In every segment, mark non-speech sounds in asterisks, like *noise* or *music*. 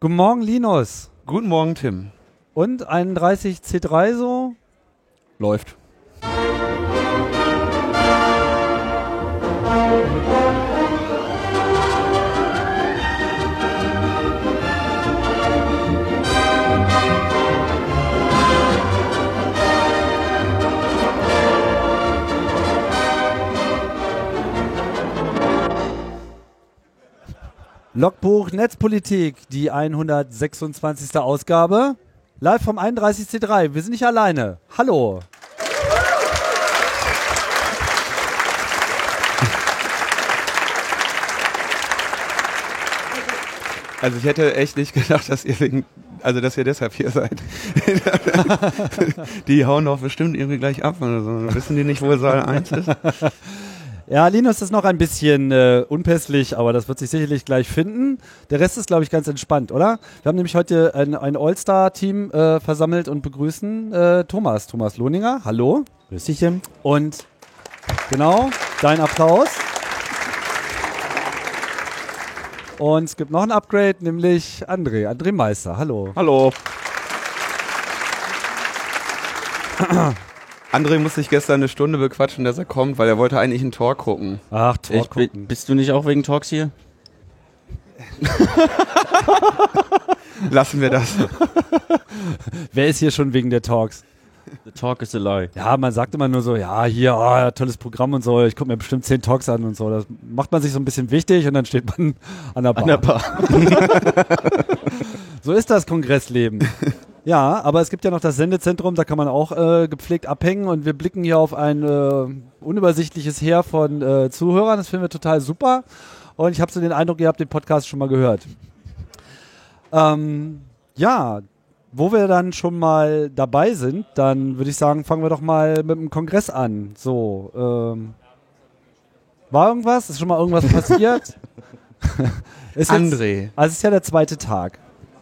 Guten Morgen, Linus. Guten Morgen, Tim. Und 31 C3 so? Läuft. Logbuch Netzpolitik, die 126. Ausgabe. Live vom 31C3. Wir sind nicht alleine. Hallo. Also ich hätte echt nicht gedacht, dass ihr wegen, also dass ihr deshalb hier seid. *laughs* die hauen doch bestimmt irgendwie gleich ab oder so. Wissen die nicht, wo Saal 1 ist? Ja, Linus ist noch ein bisschen äh, unpässlich, aber das wird sich sicherlich gleich finden. Der Rest ist, glaube ich, ganz entspannt, oder? Wir haben nämlich heute ein, ein All-Star-Team äh, versammelt und begrüßen äh, Thomas, Thomas Lohninger. Hallo. Grüß dich, Tim. Und genau, dein Applaus. Und es gibt noch ein Upgrade, nämlich André, André Meister. Hallo. Hallo. *clears throat* André muss sich gestern eine Stunde bequatschen, dass er kommt, weil er wollte eigentlich einen Tor gucken. Ach, Tor Ich, gucken. bist du nicht auch wegen Talks hier? *laughs* Lassen wir das. *laughs* Wer ist hier schon wegen der Talks? The talk is a lie. Ja, man sagt immer nur so, ja, hier, ah, tolles Programm und so, ich gucke mir bestimmt zehn Talks an und so. Das macht man sich so ein bisschen wichtig und dann steht man an der Bar. An der Bar. *laughs* So ist das Kongressleben. Ja, aber es gibt ja noch das Sendezentrum, da kann man auch äh, gepflegt abhängen und wir blicken hier auf ein äh, unübersichtliches Heer von äh, Zuhörern. Das finden wir total super. Und ich habe so den Eindruck, ihr habt den Podcast schon mal gehört. Ähm, ja, wo wir dann schon mal dabei sind, dann würde ich sagen, fangen wir doch mal mit dem Kongress an. So, ähm, war irgendwas? Ist schon mal irgendwas *laughs* passiert? *laughs* *laughs* ist jetzt, André, also es ist ja der zweite Tag.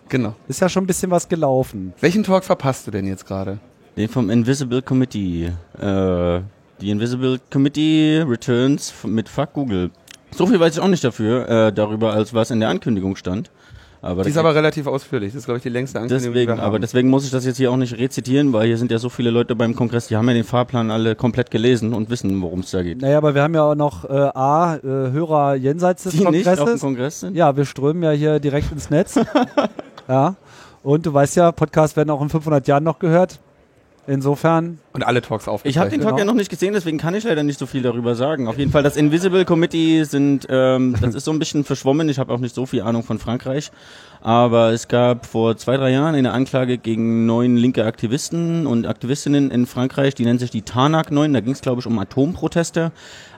Genau. Ist ja schon ein bisschen was gelaufen. Welchen Talk verpasst du denn jetzt gerade? Den vom Invisible Committee. Äh, die Invisible Committee Returns mit Fuck Google. So viel weiß ich auch nicht dafür, äh, darüber, als was in der Ankündigung stand. Aber Die ist aber relativ ausführlich. Das ist, glaube ich, die längste Ankündigung, die deswegen, aber deswegen muss ich das jetzt hier auch nicht rezitieren, weil hier sind ja so viele Leute beim Kongress, die haben ja den Fahrplan alle komplett gelesen und wissen, worum es da geht. Naja, aber wir haben ja auch noch äh, A, äh, Hörer jenseits des Die nicht auf dem Kongresses. Kongress sind? Ja, wir strömen ja hier direkt ins Netz. *laughs* ja. Und du weißt ja, Podcasts werden auch in 500 Jahren noch gehört. Insofern, Und alle Talks aufgezeichnet. Ich habe den Talk Genau. ja noch nicht gesehen, deswegen kann ich leider nicht so viel darüber sagen. Auf jeden Fall, das Invisible Committee sind, ähm, das ist so ein bisschen *laughs* verschwommen. Ich habe auch nicht so viel Ahnung von Frankreich. Aber es gab vor zwei, drei Jahren eine Anklage gegen neun linke Aktivisten und Aktivistinnen in Frankreich, die nennen sich die Tarnac 9. Da ging es, glaube ich, um Atomproteste.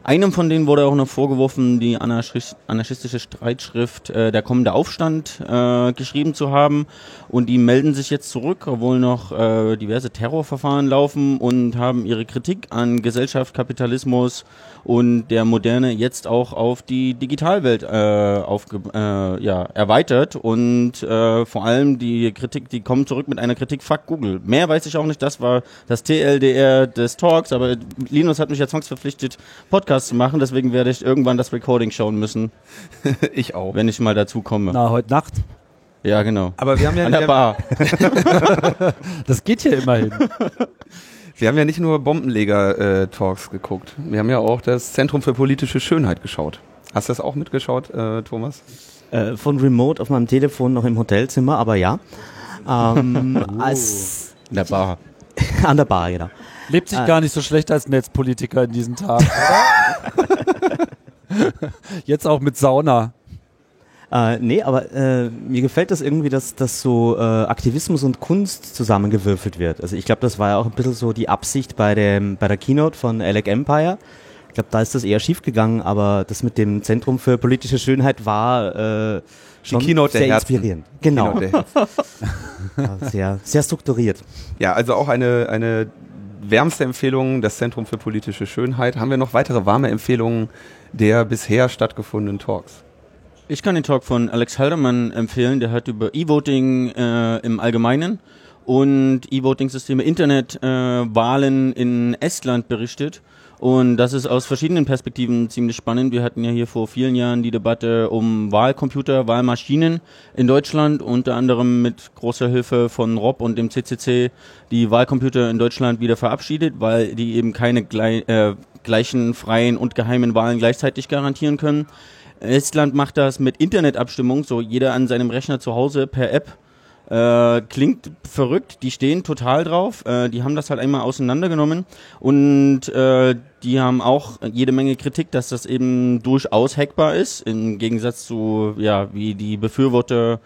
Einem von denen wurde auch noch vorgeworfen, die anarchistische Streitschrift äh, Der kommende Aufstand äh, geschrieben zu haben. Und die melden sich jetzt zurück, obwohl noch äh, diverse Terrorverfahren laufen und haben ihre Kritik an Gesellschaft, Kapitalismus und der Moderne jetzt auch auf die Digitalwelt äh, aufge äh, ja, erweitert. Und äh, vor allem die Kritik, die kommen zurück mit einer Kritik, fuck Google. Mehr weiß ich auch nicht, das war das TLDR des Talks, aber Linus hat mich ja zwangsverpflichtet, Podcast zu machen, deswegen werde ich irgendwann das Recording schauen müssen, *laughs* ich auch. wenn ich mal dazu komme. na, heute Nacht. Ja, genau. Aber wir haben ja, An der Bar. *laughs* Das geht hier immerhin. wir haben ja nicht nur Bombenleger-Talks geguckt. Wir haben ja auch das Zentrum für politische Schönheit geschaut. Hast du das auch mitgeschaut, äh, Thomas? Äh, von Remote auf meinem Telefon noch im Hotelzimmer, aber ja. Ähm, *laughs* als An der Bar. *laughs* an der Bar, genau. Lebt sich Ah. gar nicht so schlecht als Netzpolitiker in diesen Tagen, oder? *laughs* Jetzt auch mit Sauna. Äh, nee, aber äh, mir gefällt das irgendwie, dass, dass so äh, Aktivismus und Kunst zusammengewürfelt wird. Also ich glaube, das war ja auch ein bisschen so die Absicht bei, dem, bei der Keynote von Alec Empire. Ich glaube, da ist das eher schief gegangen, aber das mit dem Zentrum für politische Schönheit war äh, schon sehr inspirierend. Genau, der- *laughs* Ja, sehr, sehr strukturiert. Ja, also auch eine, eine wärmste Empfehlung, das Zentrum für politische Schönheit. Haben wir noch weitere warme Empfehlungen der bisher stattgefundenen Talks? Ich kann den Talk von Alex Haldermann empfehlen. Der hat über E-Voting äh, im Allgemeinen und E-Voting-Systeme, Internetwahlen äh, Wahlen in Estland berichtet. Und das ist aus verschiedenen Perspektiven ziemlich spannend. Wir hatten ja hier vor vielen Jahren die Debatte um Wahlcomputer, Wahlmaschinen in Deutschland, unter anderem mit großer Hilfe von Rob und dem CCC die Wahlcomputer in Deutschland wieder verabschiedet, weil die eben keine äh, gleichen freien und geheimen Wahlen gleichzeitig garantieren können. Estland macht das mit Internetabstimmung, so jeder an seinem Rechner zu Hause per App äh, klingt verrückt, die stehen total drauf. Äh, die haben das halt einmal auseinandergenommen und äh, die haben auch jede Menge Kritik, dass das eben durchaus hackbar ist, im Gegensatz zu, ja, wie die Befürworter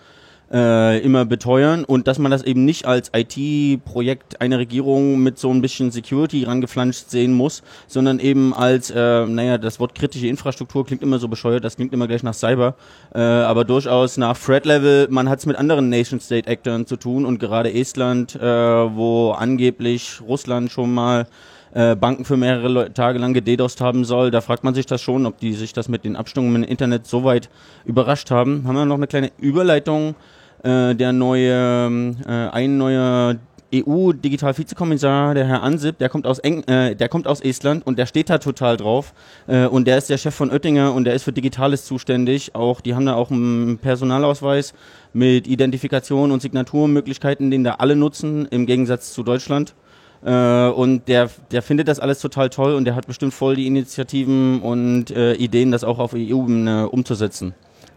äh, immer beteuern. Und dass man das eben nicht als IT-Projekt einer Regierung mit so ein bisschen Security rangeflanscht sehen muss, sondern eben als, äh, naja, das Wort kritische Infrastruktur klingt immer so bescheuert, das klingt immer gleich nach Cyber, äh, aber durchaus nach Threat-Level, man hat es mit anderen Nation-State-Actors zu tun und gerade Estland, äh, wo angeblich Russland schon mal äh, Banken für mehrere Le Tage lang gededost haben soll. Da fragt man sich das schon, ob die sich das mit den Abstimmungen im Internet so weit überrascht haben. Haben wir noch eine kleine Überleitung äh, der neue, äh, ein neuer EU-Digital-Vizekommissar, der Herr Ansip, der kommt aus Eng äh, der kommt aus Estland und der steht da total drauf. Äh, und der ist der Chef von Oettinger und der ist für Digitales zuständig. Auch, die haben da auch einen Personalausweis mit Identifikation und Signaturmöglichkeiten, den da alle nutzen, im Gegensatz zu Deutschland. Äh, und der, der findet das alles total toll und der hat bestimmt voll die Initiativen und äh, Ideen, das auch auf EU-Ebene umzusetzen.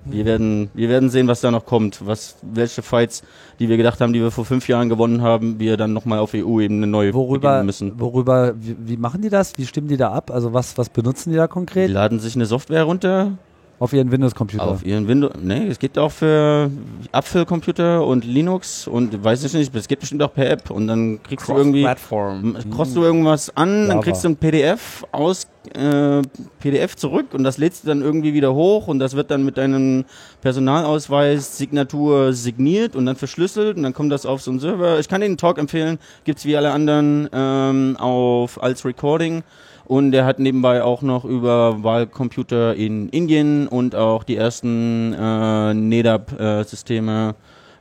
Wir werden, wir werden sehen, was da noch kommt, was, welche Fights, die wir gedacht haben, die wir vor fünf Jahren gewonnen haben, wir dann nochmal auf EU-Ebene neu worüber, müssen. Worüber, wie, wie, machen die das? Wie stimmen die da ab? Also was, was benutzen die da konkret? Die laden sich eine Software runter, auf ihren Windows-Computer. Auf ihren Windows. Nee, es geht auch für Apfelcomputer und Linux und weiß ich nicht, es geht bestimmt auch per App und dann kriegst du irgendwie. Plattform. Kriegst du irgendwas an, Java. dann kriegst du ein PDF aus äh, PDF zurück und das lädst du dann irgendwie wieder hoch und das wird dann mit deinem Personalausweis Signatur signiert und dann verschlüsselt und dann kommt das auf so einen Server. Ich kann den Talk empfehlen, gibt's wie alle anderen ähm, auf als Recording. Und er hat nebenbei auch noch über Wahlcomputer in Indien und auch die ersten äh, NEDAP-Systeme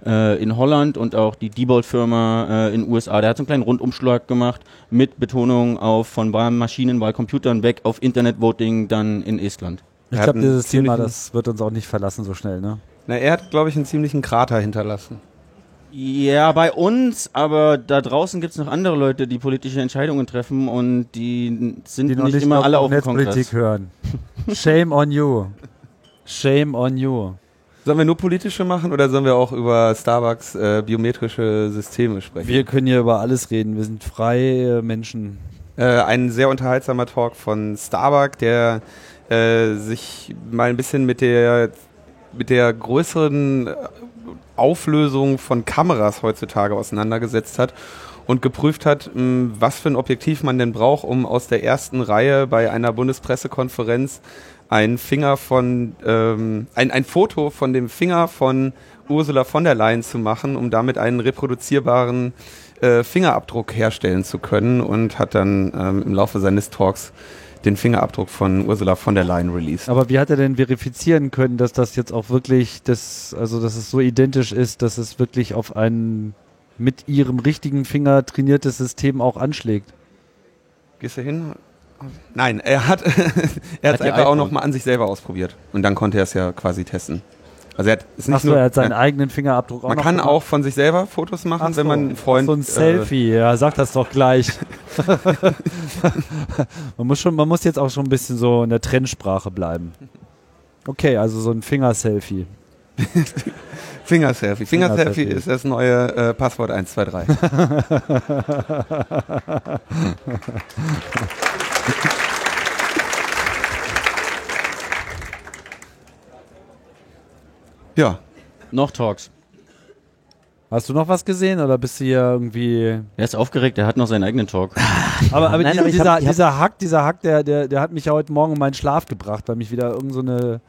äh, in Holland und auch die Diebold-Firma äh, in den USA. Der hat so einen kleinen Rundumschlag gemacht mit Betonung auf von Wahlmaschinen, Wahlcomputern weg auf Internet-Voting dann in Estland. Ich glaube, dieses Thema, das wird uns auch nicht verlassen so schnell, ne? Na, er hat, glaube ich, einen ziemlichen Krater hinterlassen. Ja, bei uns, aber da draußen gibt's noch andere Leute, die politische Entscheidungen treffen und die sind die nicht, nicht immer alle auf dem Kongress. hören. Shame on you. Shame on you. Sollen wir nur politische machen oder sollen wir auch über Starbucks äh, biometrische Systeme sprechen? Wir können hier über alles reden. Wir sind freie Menschen. Äh, ein sehr unterhaltsamer Talk von Starbucks, der äh, sich mal ein bisschen mit der mit der größeren Auflösung von Kameras heutzutage auseinandergesetzt hat und geprüft hat, was für ein Objektiv man denn braucht, um aus der ersten Reihe bei einer Bundespressekonferenz ein Finger von ähm, ein, ein Foto von dem Finger von Ursula von der Leyen zu machen, um damit einen reproduzierbaren äh, Fingerabdruck herstellen zu können und hat dann ähm, im Laufe seines Talks den Fingerabdruck von Ursula von der Leyen released. Aber wie hat er denn verifizieren können, dass das jetzt auch wirklich das, also dass es so identisch ist, dass es wirklich auf ein mit ihrem richtigen Finger trainiertes System auch anschlägt? Gehst du hin? Nein, er hat, *laughs* er hat es einfach auch nochmal an sich selber ausprobiert. Und dann konnte er es ja quasi testen. Also er hat, ist nicht Ach so, nur, er hat seinen ja, eigenen Fingerabdruck auch Man kann gemacht. auch von sich selber Fotos machen, so, wenn man einen Freund. So ein Selfie, äh, ja, sag das doch gleich. *laughs* man muss schon, man muss jetzt auch schon ein bisschen so in der Trendsprache bleiben. Okay, also so ein Fingerselfie. *laughs* Fingerselfie. Fingerselfie Finger ist das neue äh, Passwort 123. *laughs* ja. Noch Talks. Hast du noch was gesehen oder bist du hier irgendwie. Er ist aufgeregt, er hat noch seinen eigenen Talk. *laughs* aber, aber, Nein, aber dieser, hab, dieser Hack, dieser Hack, der, der, der hat mich ja heute Morgen in meinen Schlaf gebracht, weil mich wieder irgendeine so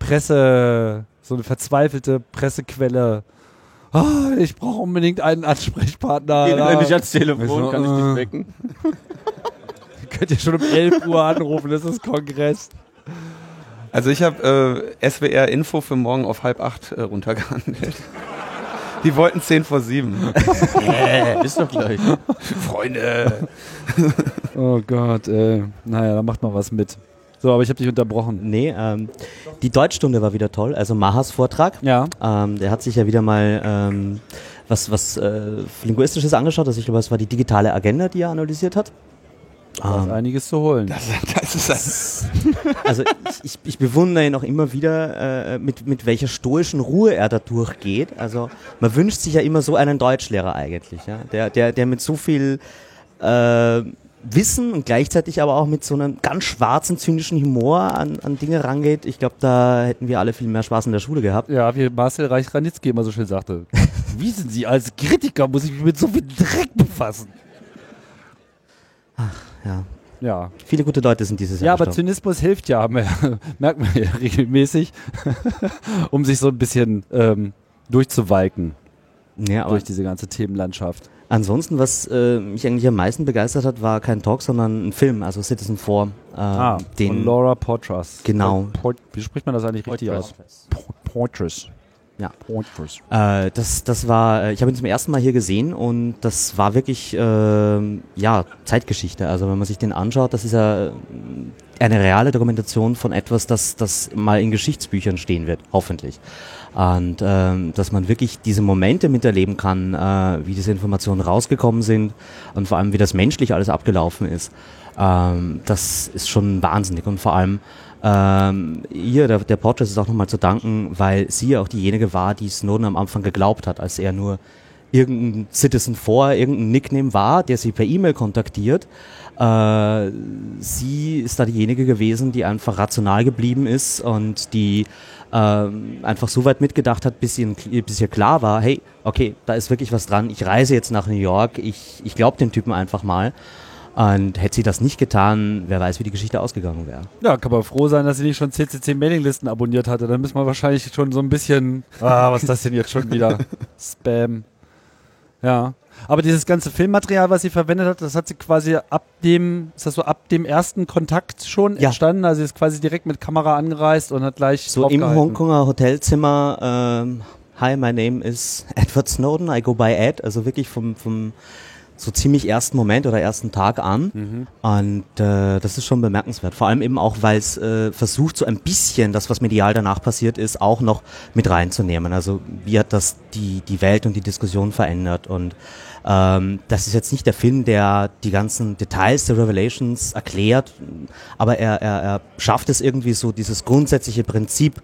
Presse, so eine verzweifelte Pressequelle. Oh, ich brauche unbedingt einen Ansprechpartner. Geh nicht ans Telefon, so, kann ich dich äh. wecken. *laughs* könnt ihr schon um 11 Uhr anrufen, das ist Kongress. Also ich habe äh, SWR Info für morgen auf halb acht äh, runtergehandelt. Die wollten 10 vor 7. yeah, ist doch gleich. Freunde. Oh Gott, ey. Naja, da macht man was mit. So, aber ich habe dich unterbrochen. Nee, ähm, die Deutschstunde war wieder toll, also Mahas Vortrag. Ja. Ähm, der hat sich ja wieder mal ähm, was, was äh, Linguistisches angeschaut. Also ich glaube, es war die digitale Agenda, die er analysiert hat. Da ist Ähm, einiges zu holen. Das, das ist das. *laughs* also ich, ich, bewundere ihn auch immer wieder, äh, mit, mit welcher stoischen Ruhe er da durchgeht. Also man wünscht sich ja immer so einen Deutschlehrer eigentlich, ja? der, der, der mit so viel äh, Wissen und gleichzeitig aber auch mit so einem ganz schwarzen, zynischen Humor an, an Dinge rangeht. Ich glaube, da hätten wir alle viel mehr Spaß in der Schule gehabt. Ja, wie Marcel Reich-Ranitzky immer so schön sagte. *laughs* Wie sind Sie als Kritiker, muss ich mich mit so viel Dreck befassen? Ja. Ja. Viele gute Leute sind dieses Ja, Jahr aber gestorben. Zynismus hilft ja, *laughs* merkt man ja regelmäßig, *laughs* um sich so ein bisschen ähm, durchzuwalken Ja, aber durch diese ganze Themenlandschaft. ansonsten, was äh, mich eigentlich am meisten begeistert hat, war kein Talk, sondern ein Film, also Citizen 4. Äh, Ah, den von Laura Portras. Genau. Port, wie spricht man das eigentlich richtig aus? Port- Portras. Ja. Äh, das, das war, äh, ich habe ihn zum ersten Mal hier gesehen und das war wirklich, ähm, ja, Zeitgeschichte. Also wenn man sich den anschaut, das ist ja äh, eine reale Dokumentation von etwas, das, das mal in Geschichtsbüchern stehen wird, hoffentlich. Und ähm, dass man wirklich diese Momente miterleben kann, äh, wie diese Informationen rausgekommen sind und vor allem, wie das menschlich alles abgelaufen ist. Ähm, das ist schon wahnsinnig und vor allem ähm, ihr, der, der Portrait ist auch nochmal zu danken, weil sie ja auch diejenige war, die Snowden am Anfang geglaubt hat, als er nur irgendein Citizen 4, irgendein Nickname war, der sie per E-Mail kontaktiert. Äh, sie ist da diejenige gewesen, die einfach rational geblieben ist und die ähm, einfach so weit mitgedacht hat, bis, ihnen, bis ihr klar war, hey, okay, da ist wirklich was dran, ich reise jetzt nach New York, ich, ich glaube dem Typen einfach mal. Und hätte sie das nicht getan, wer weiß, wie die Geschichte ausgegangen wäre. Ja, kann man froh sein, dass sie nicht schon CCC-Mailinglisten abonniert hatte. Dann müssen wir wahrscheinlich schon so ein bisschen, ah, was ist das denn jetzt schon wieder? *laughs* Spam. Ja. Aber dieses ganze Filmmaterial, was sie verwendet hat, das hat sie quasi ab dem, ist das so ab dem ersten Kontakt schon Ja. entstanden? Also sie ist quasi direkt mit Kamera angereist und hat gleich So im. Hongkonger Hotelzimmer, ähm, hi, my name is Edward Snowden, I go by Ed, also wirklich vom, vom so ziemlich ersten Moment oder ersten Tag an. Mhm. Und äh, das ist schon bemerkenswert. Vor allem eben auch, weil es äh, versucht, so ein bisschen das, was medial danach passiert ist, auch noch mit reinzunehmen. Also wie hat das die, die Welt und die Diskussion verändert? Und ähm, das ist jetzt nicht der Film, der die ganzen Details der Revelations erklärt, aber er, er, er schafft es irgendwie so, dieses grundsätzliche Prinzip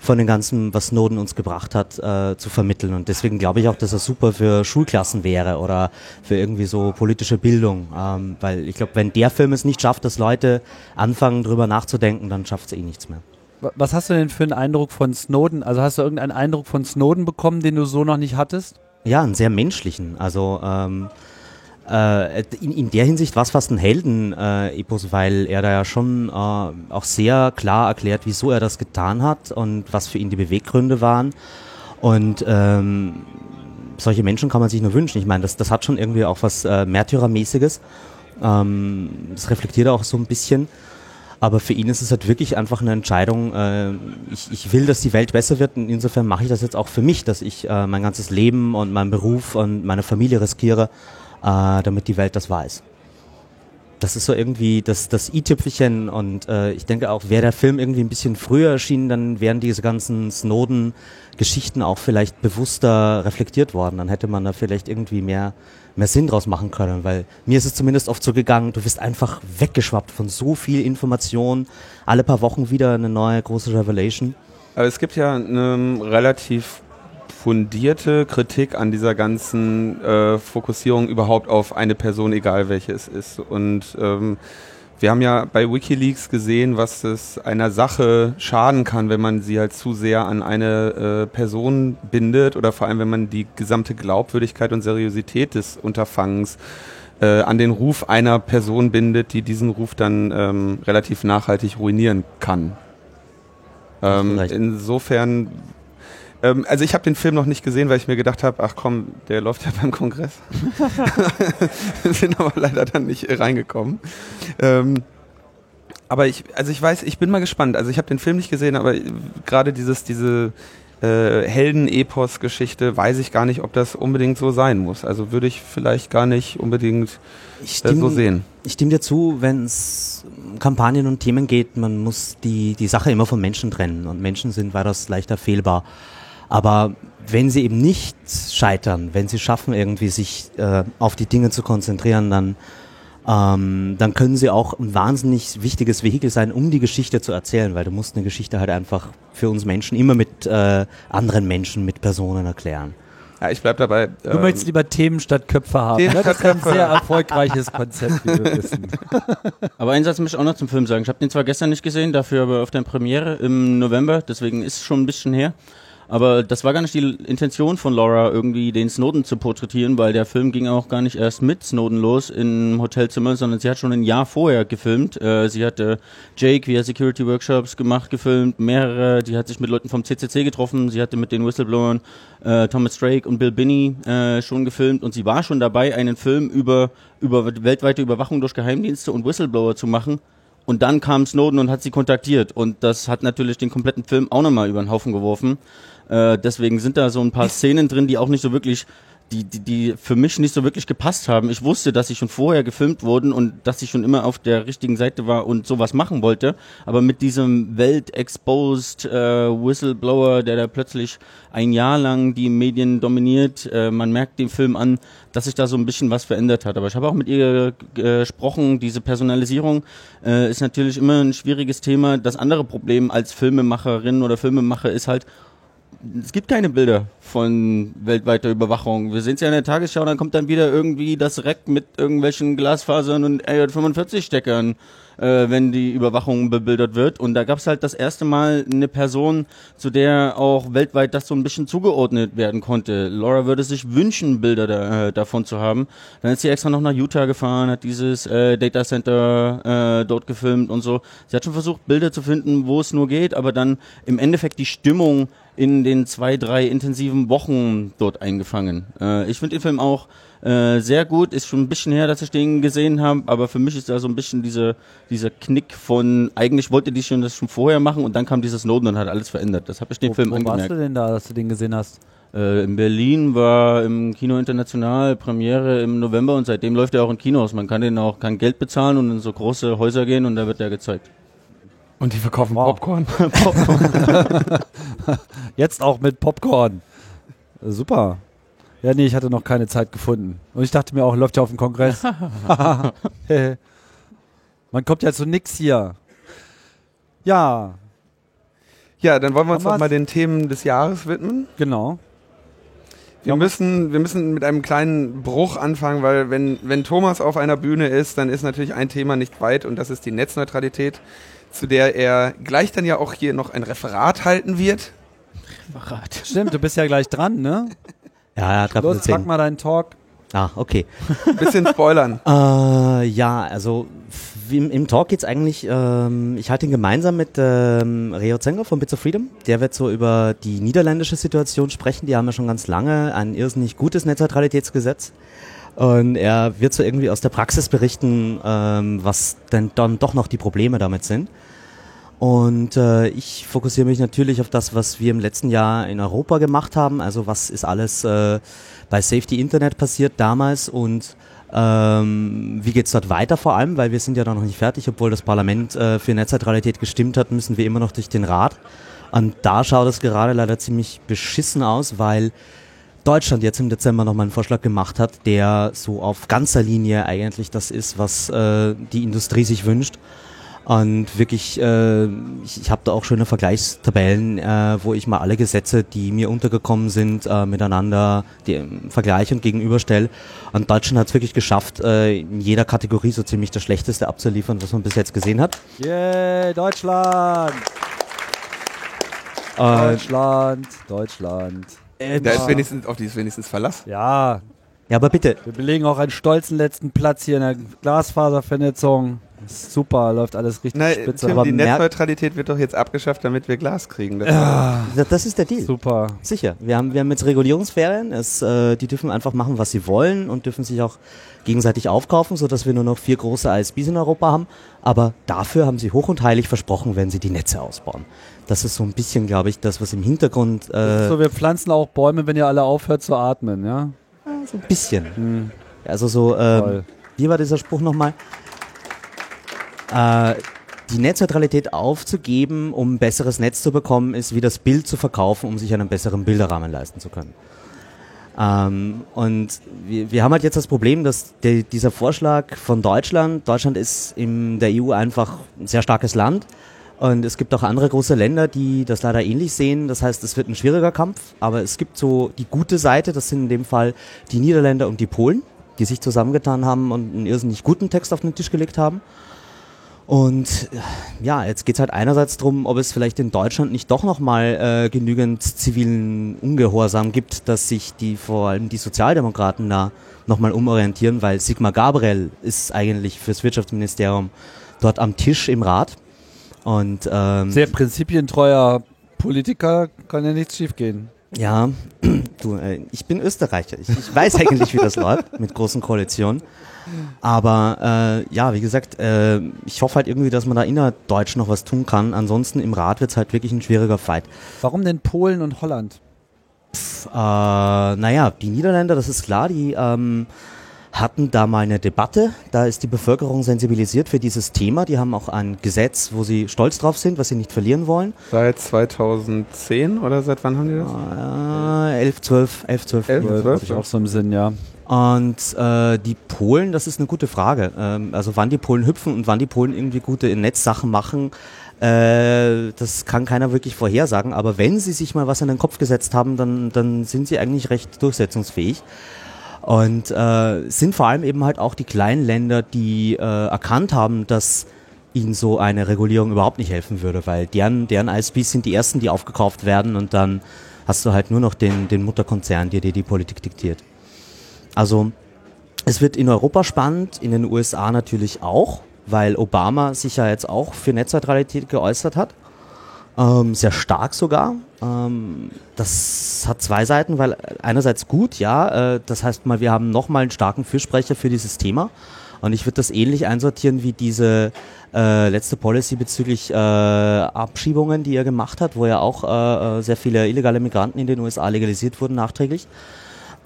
von dem Ganzen, was Snowden uns gebracht hat, äh, zu vermitteln. Und deswegen glaube ich auch, dass er super für Schulklassen wäre oder für irgendwie so politische Bildung. Ähm, weil ich glaube, wenn der Film es nicht schafft, dass Leute anfangen, drüber nachzudenken, dann schafft es eh nichts mehr. Wa- Was hast du denn für einen Eindruck von Snowden? Also hast du irgendeinen Eindruck von Snowden bekommen, den du so noch nicht hattest? Ja, einen sehr menschlichen. Also ähm, äh, in, in der Hinsicht war es fast ein Helden-Epos, weil er da ja schon äh, auch sehr klar erklärt, wieso er das getan hat und was für ihn die Beweggründe waren. Und ähm, solche Menschen kann man sich nur wünschen. Ich meine, das, das hat schon irgendwie auch was äh, Märtyrermäßiges. Ähm, das reflektiert auch so ein bisschen. Aber für ihn ist es halt wirklich einfach eine Entscheidung, äh, ich, ich will, dass die Welt besser wird und insofern mache ich das jetzt auch für mich, dass ich äh, mein ganzes Leben und meinen Beruf und meine Familie riskiere, äh, damit die Welt das weiß. Das ist so irgendwie das, das i-Tüpfelchen und äh, ich denke auch, wäre der Film irgendwie ein bisschen früher erschienen, dann wären diese ganzen Snowden-Geschichten auch vielleicht bewusster reflektiert worden. Dann hätte man da vielleicht irgendwie mehr, mehr Sinn draus machen können, weil mir ist es zumindest oft so gegangen, du bist einfach weggeschwappt von so viel Information, alle paar Wochen wieder eine neue große Revelation. Aber es gibt ja eine relativ fundierte Kritik an dieser ganzen äh, Fokussierung überhaupt auf eine Person, egal welche es ist. Und ähm, wir haben ja bei Wikileaks gesehen, was es einer Sache schaden kann, wenn man sie halt zu sehr an eine äh, Person bindet oder vor allem, wenn man die gesamte Glaubwürdigkeit und Seriosität des Unterfangens äh, an den Ruf einer Person bindet, die diesen Ruf dann ähm, relativ nachhaltig ruinieren kann. Ähm, insofern, ähm, also ich habe den Film noch nicht gesehen, weil ich mir gedacht habe, ach komm, der läuft ja *laughs* beim Kongress. *laughs* Sind aber leider dann nicht reingekommen. Ähm, aber ich, also ich weiß, ich bin mal gespannt. Also ich habe den Film nicht gesehen, aber gerade dieses, diese äh, Helden-Epos-Geschichte, weiß ich gar nicht, ob das unbedingt so sein muss. Also würde ich vielleicht gar nicht unbedingt Ich äh, so stimme, sehen. ich stimme dir zu, wenn es um Kampagnen und Themen geht, man muss die, die Sache immer von Menschen trennen und Menschen sind weitaus leichter fehlbar. Aber wenn sie eben nicht scheitern, wenn sie schaffen, irgendwie sich äh, auf die Dinge zu konzentrieren, dann, ähm, dann können sie auch ein wahnsinnig wichtiges Vehikel sein, um die Geschichte zu erzählen, weil du musst eine Geschichte halt einfach für uns Menschen immer mit äh, anderen Menschen, mit Personen erklären. Ja, ich bleib dabei. Du ähm, möchtest lieber Themen statt Köpfe haben. Themen Ne? Das ist statt ein Köpfe. sehr erfolgreiches Konzept, wie wir wissen. *laughs* Aber einen Satz möchte ich auch noch zum Film sagen. Ich habe den zwar gestern nicht gesehen, dafür aber auf der Premiere im November, deswegen ist es schon ein bisschen her. Aber das war gar nicht die Intention von Laura, irgendwie den Snowden zu porträtieren, weil der Film ging auch gar nicht erst mit Snowden los im Hotelzimmer, sondern sie hat schon ein Jahr vorher gefilmt. Äh, sie hatte Jake, er Security Workshops gemacht, gefilmt, mehrere, die hat sich mit Leuten vom CCC getroffen, sie hatte mit den Whistleblowern äh, Thomas Drake und Bill Binney äh, schon gefilmt und sie war schon dabei, einen Film über, über weltweite Überwachung durch Geheimdienste und Whistleblower zu machen. Und dann kam Snowden und hat sie kontaktiert. Und das hat natürlich den kompletten Film auch nochmal über den Haufen geworfen. Äh, deswegen sind da so ein paar Szenen drin, die auch nicht so wirklich, die, die, die für mich nicht so wirklich gepasst haben. Ich wusste, dass sie schon vorher gefilmt wurden und dass ich schon immer auf der richtigen Seite war und sowas machen wollte. Aber mit diesem Welt-exposed äh, Whistleblower, der da plötzlich ein Jahr lang die Medien dominiert, äh, man merkt dem Film an, dass sich da so ein bisschen was verändert hat. Aber ich habe auch mit ihr äh, gesprochen, diese Personalisierung äh, ist natürlich immer ein schwieriges Thema. Das andere Problem als Filmemacherin oder Filmemacher ist halt, es gibt keine Bilder von weltweiter Überwachung. Wir sehen es ja in der Tagesschau, dann kommt dann wieder irgendwie das Reck mit irgendwelchen Glasfasern und RJ45-Steckern, äh, wenn die Überwachung bebildert wird. Und da gab es halt das erste Mal eine Person, zu der auch weltweit das so ein bisschen zugeordnet werden konnte. Laura würde sich wünschen, Bilder da, äh, davon zu haben. Dann ist sie extra noch nach Utah gefahren, hat dieses äh, Data Center äh, dort gefilmt und so. Sie hat schon versucht, Bilder zu finden, wo es nur geht, aber dann im Endeffekt die Stimmung in den zwei, drei intensiven Wochen dort eingefangen. Äh, ich finde den Film auch äh, sehr gut. Ist schon ein bisschen her, dass ich den gesehen habe, aber für mich ist da so ein bisschen diese, dieser Knick von, eigentlich wollte die schon das schon vorher machen und dann kam dieses Snowden und hat alles verändert. Das habe ich den Wo, Film wo warst angemerkt. du denn da, dass du den gesehen hast? Äh, in Berlin war im Kino International Premiere im November und seitdem läuft er auch in Kinos. Man kann den auch kein Geld bezahlen und in so große Häuser gehen und da wird er gezeigt. Und die verkaufen Wow. Popcorn. *laughs* *laughs* *laughs* Jetzt auch mit Popcorn. Super. Ja, nee, ich hatte noch keine Zeit gefunden. Und ich dachte mir auch, läuft ja auf dem Kongress. *laughs* *laughs* Man kommt ja zu nix hier. Ja, Ja, dann wollen wir uns Haben noch mal wir's? den Themen des Jahres widmen. genau. Wir müssen, wir müssen mit einem kleinen Bruch anfangen, weil wenn, wenn Thomas auf einer Bühne ist, dann ist natürlich ein Thema nicht weit und das ist die Netzneutralität, zu der er gleich dann ja auch hier noch ein Referat halten wird. Verrat. Stimmt, du bist ja gleich dran, ne? *laughs* Ja, er hat gerade Los, pack mal deinen Talk. Ah, okay. *laughs* Bisschen spoilern. *laughs* Äh, ja, also im, im Talk geht's eigentlich, ähm, ich halte ihn gemeinsam mit ähm, Reo Zenger von Bits of Freedom. Der wird so über die niederländische Situation sprechen. Die haben ja schon ganz lange ein irrsinnig gutes Netzneutralitätsgesetz. Und er wird so irgendwie aus der Praxis berichten, ähm, was denn dann doch noch die Probleme damit sind. Und äh, ich fokussiere mich natürlich auf das, was wir im letzten Jahr in Europa gemacht haben. Also was ist alles äh, bei Safety Internet passiert damals und ähm, wie geht's dort weiter vor allem, weil wir sind ja da noch nicht fertig, obwohl das Parlament äh, für Netzneutralität gestimmt hat, müssen wir immer noch durch den Rat. Und da schaut es gerade leider ziemlich beschissen aus, weil Deutschland jetzt im Dezember nochmal einen Vorschlag gemacht hat, der so auf ganzer Linie eigentlich das ist, was äh, die Industrie sich wünscht. Und wirklich, äh, ich, ich habe da auch schöne Vergleichstabellen, äh, wo ich mal alle Gesetze, die mir untergekommen sind, äh, miteinander die, ähm, vergleiche und gegenüberstelle. Und Deutschland hat es wirklich geschafft, äh, in jeder Kategorie so ziemlich das Schlechteste abzuliefern, was man bis jetzt gesehen hat. Yay, Deutschland! Äh, Deutschland, Deutschland. äh, Da ist wenigstens, auf die ist wenigstens Verlass. Ja, ja, aber bitte, wir belegen auch einen stolzen letzten Platz hier in der Glasfaservernetzung. Super, läuft alles richtig Na, spitze. Tim, aber die Netzneutralität wird doch jetzt abgeschafft, damit wir Glas kriegen. Das ja, Das- ist der Deal. super. Sicher. Wir haben, wir haben jetzt Regulierungsferien. Es, äh, die dürfen einfach machen, was sie wollen und dürfen sich auch gegenseitig aufkaufen, sodass wir nur noch vier große ISPs in Europa haben. Aber dafür haben sie hoch und heilig versprochen, wenn sie die Netze ausbauen. Das ist so ein bisschen, glaube ich, das, was im Hintergrund äh, so, wir pflanzen auch Bäume, wenn ihr alle aufhört zu atmen, ja? so ein bisschen. Hm, Also so, ähm, toll. wie war dieser Spruch nochmal? Äh, die Netzneutralität aufzugeben, um ein besseres Netz zu bekommen, ist wie das Bild zu verkaufen, um sich einen besseren Bilderrahmen leisten zu können. Ähm, und wir, wir haben halt jetzt das Problem, dass der, dieser Vorschlag von Deutschland, Deutschland ist in der EU einfach ein sehr starkes Land und es gibt auch andere große Länder, die das leider ähnlich sehen. Das heißt, es wird ein schwieriger Kampf, aber es gibt so die gute Seite, das sind in dem Fall die Niederländer und die Polen, die sich zusammengetan haben und einen irrsinnig guten Text auf den Tisch gelegt haben. Und ja, jetzt geht's halt einerseits drum, ob es vielleicht in Deutschland nicht doch nochmal äh, genügend zivilen Ungehorsam gibt, dass sich die vor allem die Sozialdemokraten da nochmal umorientieren, weil Sigmar Gabriel ist eigentlich fürs Wirtschaftsministerium dort am Tisch im Rat. Und ähm, Sehr prinzipientreuer Politiker, kann ja nichts schiefgehen. ja, *clears throat* du, äh, ich bin Österreicher. Ich, ich weiß eigentlich, wie das *laughs* läuft mit großen Koalitionen. Aber äh, ja, wie gesagt, äh, ich hoffe halt irgendwie, dass man da innerdeutsch noch was tun kann. Ansonsten im Rat wird's halt wirklich ein schwieriger Fight. Warum denn Polen und Holland? Äh, naja, die Niederländer, das ist klar, die ähm, hatten da mal eine Debatte. Da ist die Bevölkerung sensibilisiert für dieses Thema. Die haben auch ein Gesetz, wo sie stolz drauf sind, was sie nicht verlieren wollen. Seit 2010 oder seit wann haben die das? Äh, 11, 12, 11, 12. Elf? Ja, zwölf, hab ich ja. auch so im Sinn, ja. Und äh, die Polen, das ist eine gute Frage. Ähm, also wann die Polen hüpfen und wann die Polen irgendwie gute Netzsachen machen, äh, das kann keiner wirklich vorhersagen. Aber wenn sie sich mal was in den Kopf gesetzt haben, dann, dann sind sie eigentlich recht durchsetzungsfähig. Und äh, sind vor allem eben halt auch die kleinen Länder, die äh, erkannt haben, dass ihnen so eine Regulierung überhaupt nicht helfen würde, weil deren, deren ISPs sind die ersten, die aufgekauft werden und dann hast du halt nur noch den, den Mutterkonzern, der dir die Politik diktiert. Also es wird in Europa spannend, in den USA natürlich auch, weil Obama sich ja jetzt auch für Netzneutralität geäußert hat. Ähm, sehr stark sogar. Ähm, das hat zwei Seiten, weil einerseits gut, ja, äh, das heißt mal, wir haben nochmal einen starken Fürsprecher für dieses Thema. Und ich würde das ähnlich einsortieren wie diese äh, letzte Policy bezüglich äh, Abschiebungen, die er gemacht hat, wo ja auch äh, äh, sehr viele illegale Migranten in den USA legalisiert wurden nachträglich.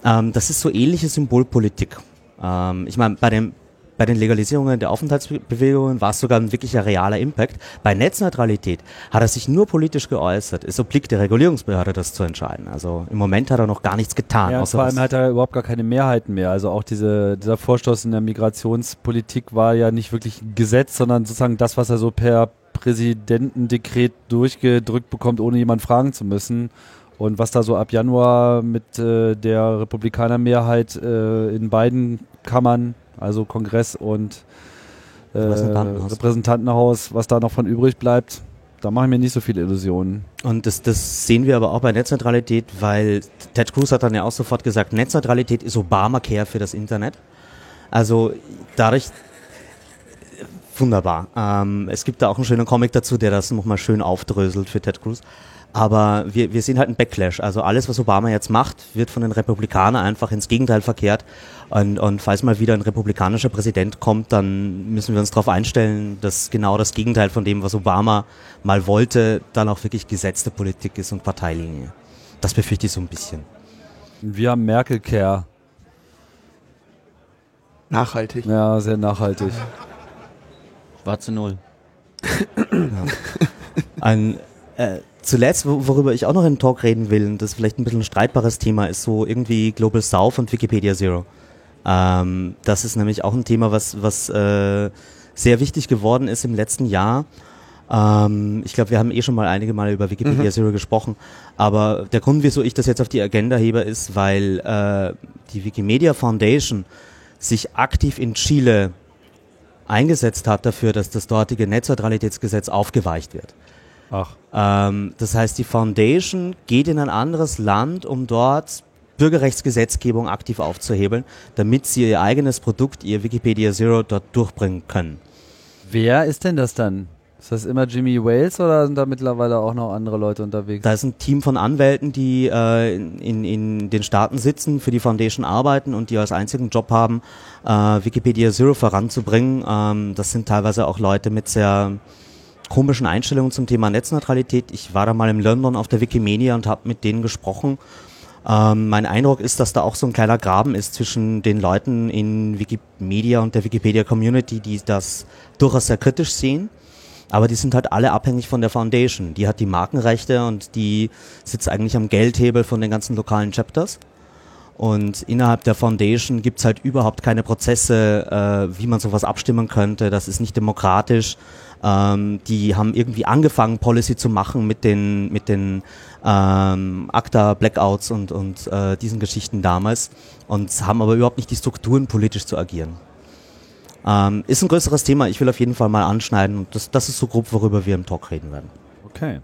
Ähm, das ist so ähnliche Symbolpolitik. Ähm, ich meine, bei dem bei den Legalisierungen der Aufenthaltsbewegungen war es sogar ein wirklicher realer Impact. Bei Netzneutralität hat er sich nur politisch geäußert. Es obliegt der Regulierungsbehörde, das zu entscheiden. Also im Moment hat er noch gar nichts getan. Ja, vor allem hat er überhaupt gar keine Mehrheiten mehr. Also auch diese, dieser Vorstoß in der Migrationspolitik war ja nicht wirklich ein Gesetz, sondern sozusagen das, was er so per Präsidentendekret durchgedrückt bekommt, ohne jemand fragen zu müssen. Und was da so ab Januar mit äh, der Republikanermehrheit äh, in beiden Kammern, also Kongress und äh, Repräsentantenhaus. Repräsentantenhaus, was da noch von übrig bleibt, da mache ich mir nicht so viele Illusionen. Und das, das sehen wir aber auch bei Netzneutralität, weil Ted Cruz hat dann ja auch sofort gesagt, Netzneutralität ist Obamacare für das Internet. Also dadurch wunderbar. Ähm, es gibt da auch einen schönen Comic dazu, der das nochmal schön aufdröselt für Ted Cruz. Aber wir, wir sehen halt einen Backlash. Also alles, was Obama jetzt macht, wird von den Republikanern einfach ins Gegenteil verkehrt. Und, und falls mal wieder ein republikanischer Präsident kommt, dann müssen wir uns darauf einstellen, dass genau das Gegenteil von dem, was Obama mal wollte, dann auch wirklich gesetzte Politik ist und Parteilinie. Das befürchte ich so ein bisschen. Wir haben Merkel-Care. Nachhaltig. Ja, sehr nachhaltig. Schwarze Null. Ein, äh, zuletzt, wo- worüber ich auch noch in Talk reden will, und das vielleicht ein bisschen ein streitbares Thema, ist so irgendwie Global South und Wikipedia Zero. Ähm, das ist nämlich auch ein Thema, was, was äh, sehr wichtig geworden ist im letzten Jahr. Ähm, ich glaube, wir haben eh schon mal einige Male über Wikipedia Zero gesprochen, aber der Grund, wieso ich das jetzt auf die Agenda hebe, ist, weil äh, die Wikimedia Foundation sich aktiv in Chile eingesetzt hat dafür, dass das dortige Netzneutralitätsgesetz aufgeweicht wird. Ach, Ähm, das heißt, die Foundation geht in ein anderes Land, um dort Bürgerrechtsgesetzgebung aktiv aufzuhebeln, damit sie ihr eigenes Produkt, ihr Wikipedia Zero, dort durchbringen können. Wer ist denn das dann? Ist das immer Jimmy Wales oder sind da mittlerweile auch noch andere Leute unterwegs? Da ist ein Team von Anwälten, die äh, in, in den Staaten sitzen, für die Foundation arbeiten und die als einzigen Job haben, äh, Wikipedia Zero voranzubringen. Ähm, das sind teilweise auch Leute mit sehr komischen Einstellungen zum Thema Netzneutralität. Ich war da mal in London auf der Wikimedia und habe mit denen gesprochen. Ähm, mein Eindruck ist, dass da auch so ein kleiner Graben ist zwischen den Leuten in Wikimedia und der Wikipedia Community, die das durchaus sehr kritisch sehen aber die sind halt alle abhängig von der Foundation. Die hat die Markenrechte und die sitzt eigentlich am Geldhebel von den ganzen lokalen Chapters. Und innerhalb der Foundation gibt's halt überhaupt keine Prozesse, äh, wie man sowas abstimmen könnte. Das ist nicht demokratisch. Ähm, die haben irgendwie angefangen, Policy zu machen mit den, mit den ähm, ACTA-Blackouts und, und äh, diesen Geschichten damals und haben aber überhaupt nicht die Strukturen, politisch zu agieren. Ähm, ist ein größeres Thema. Ich will auf jeden Fall mal anschneiden. Und das, das ist so grob, worüber wir im Talk reden werden. Okay.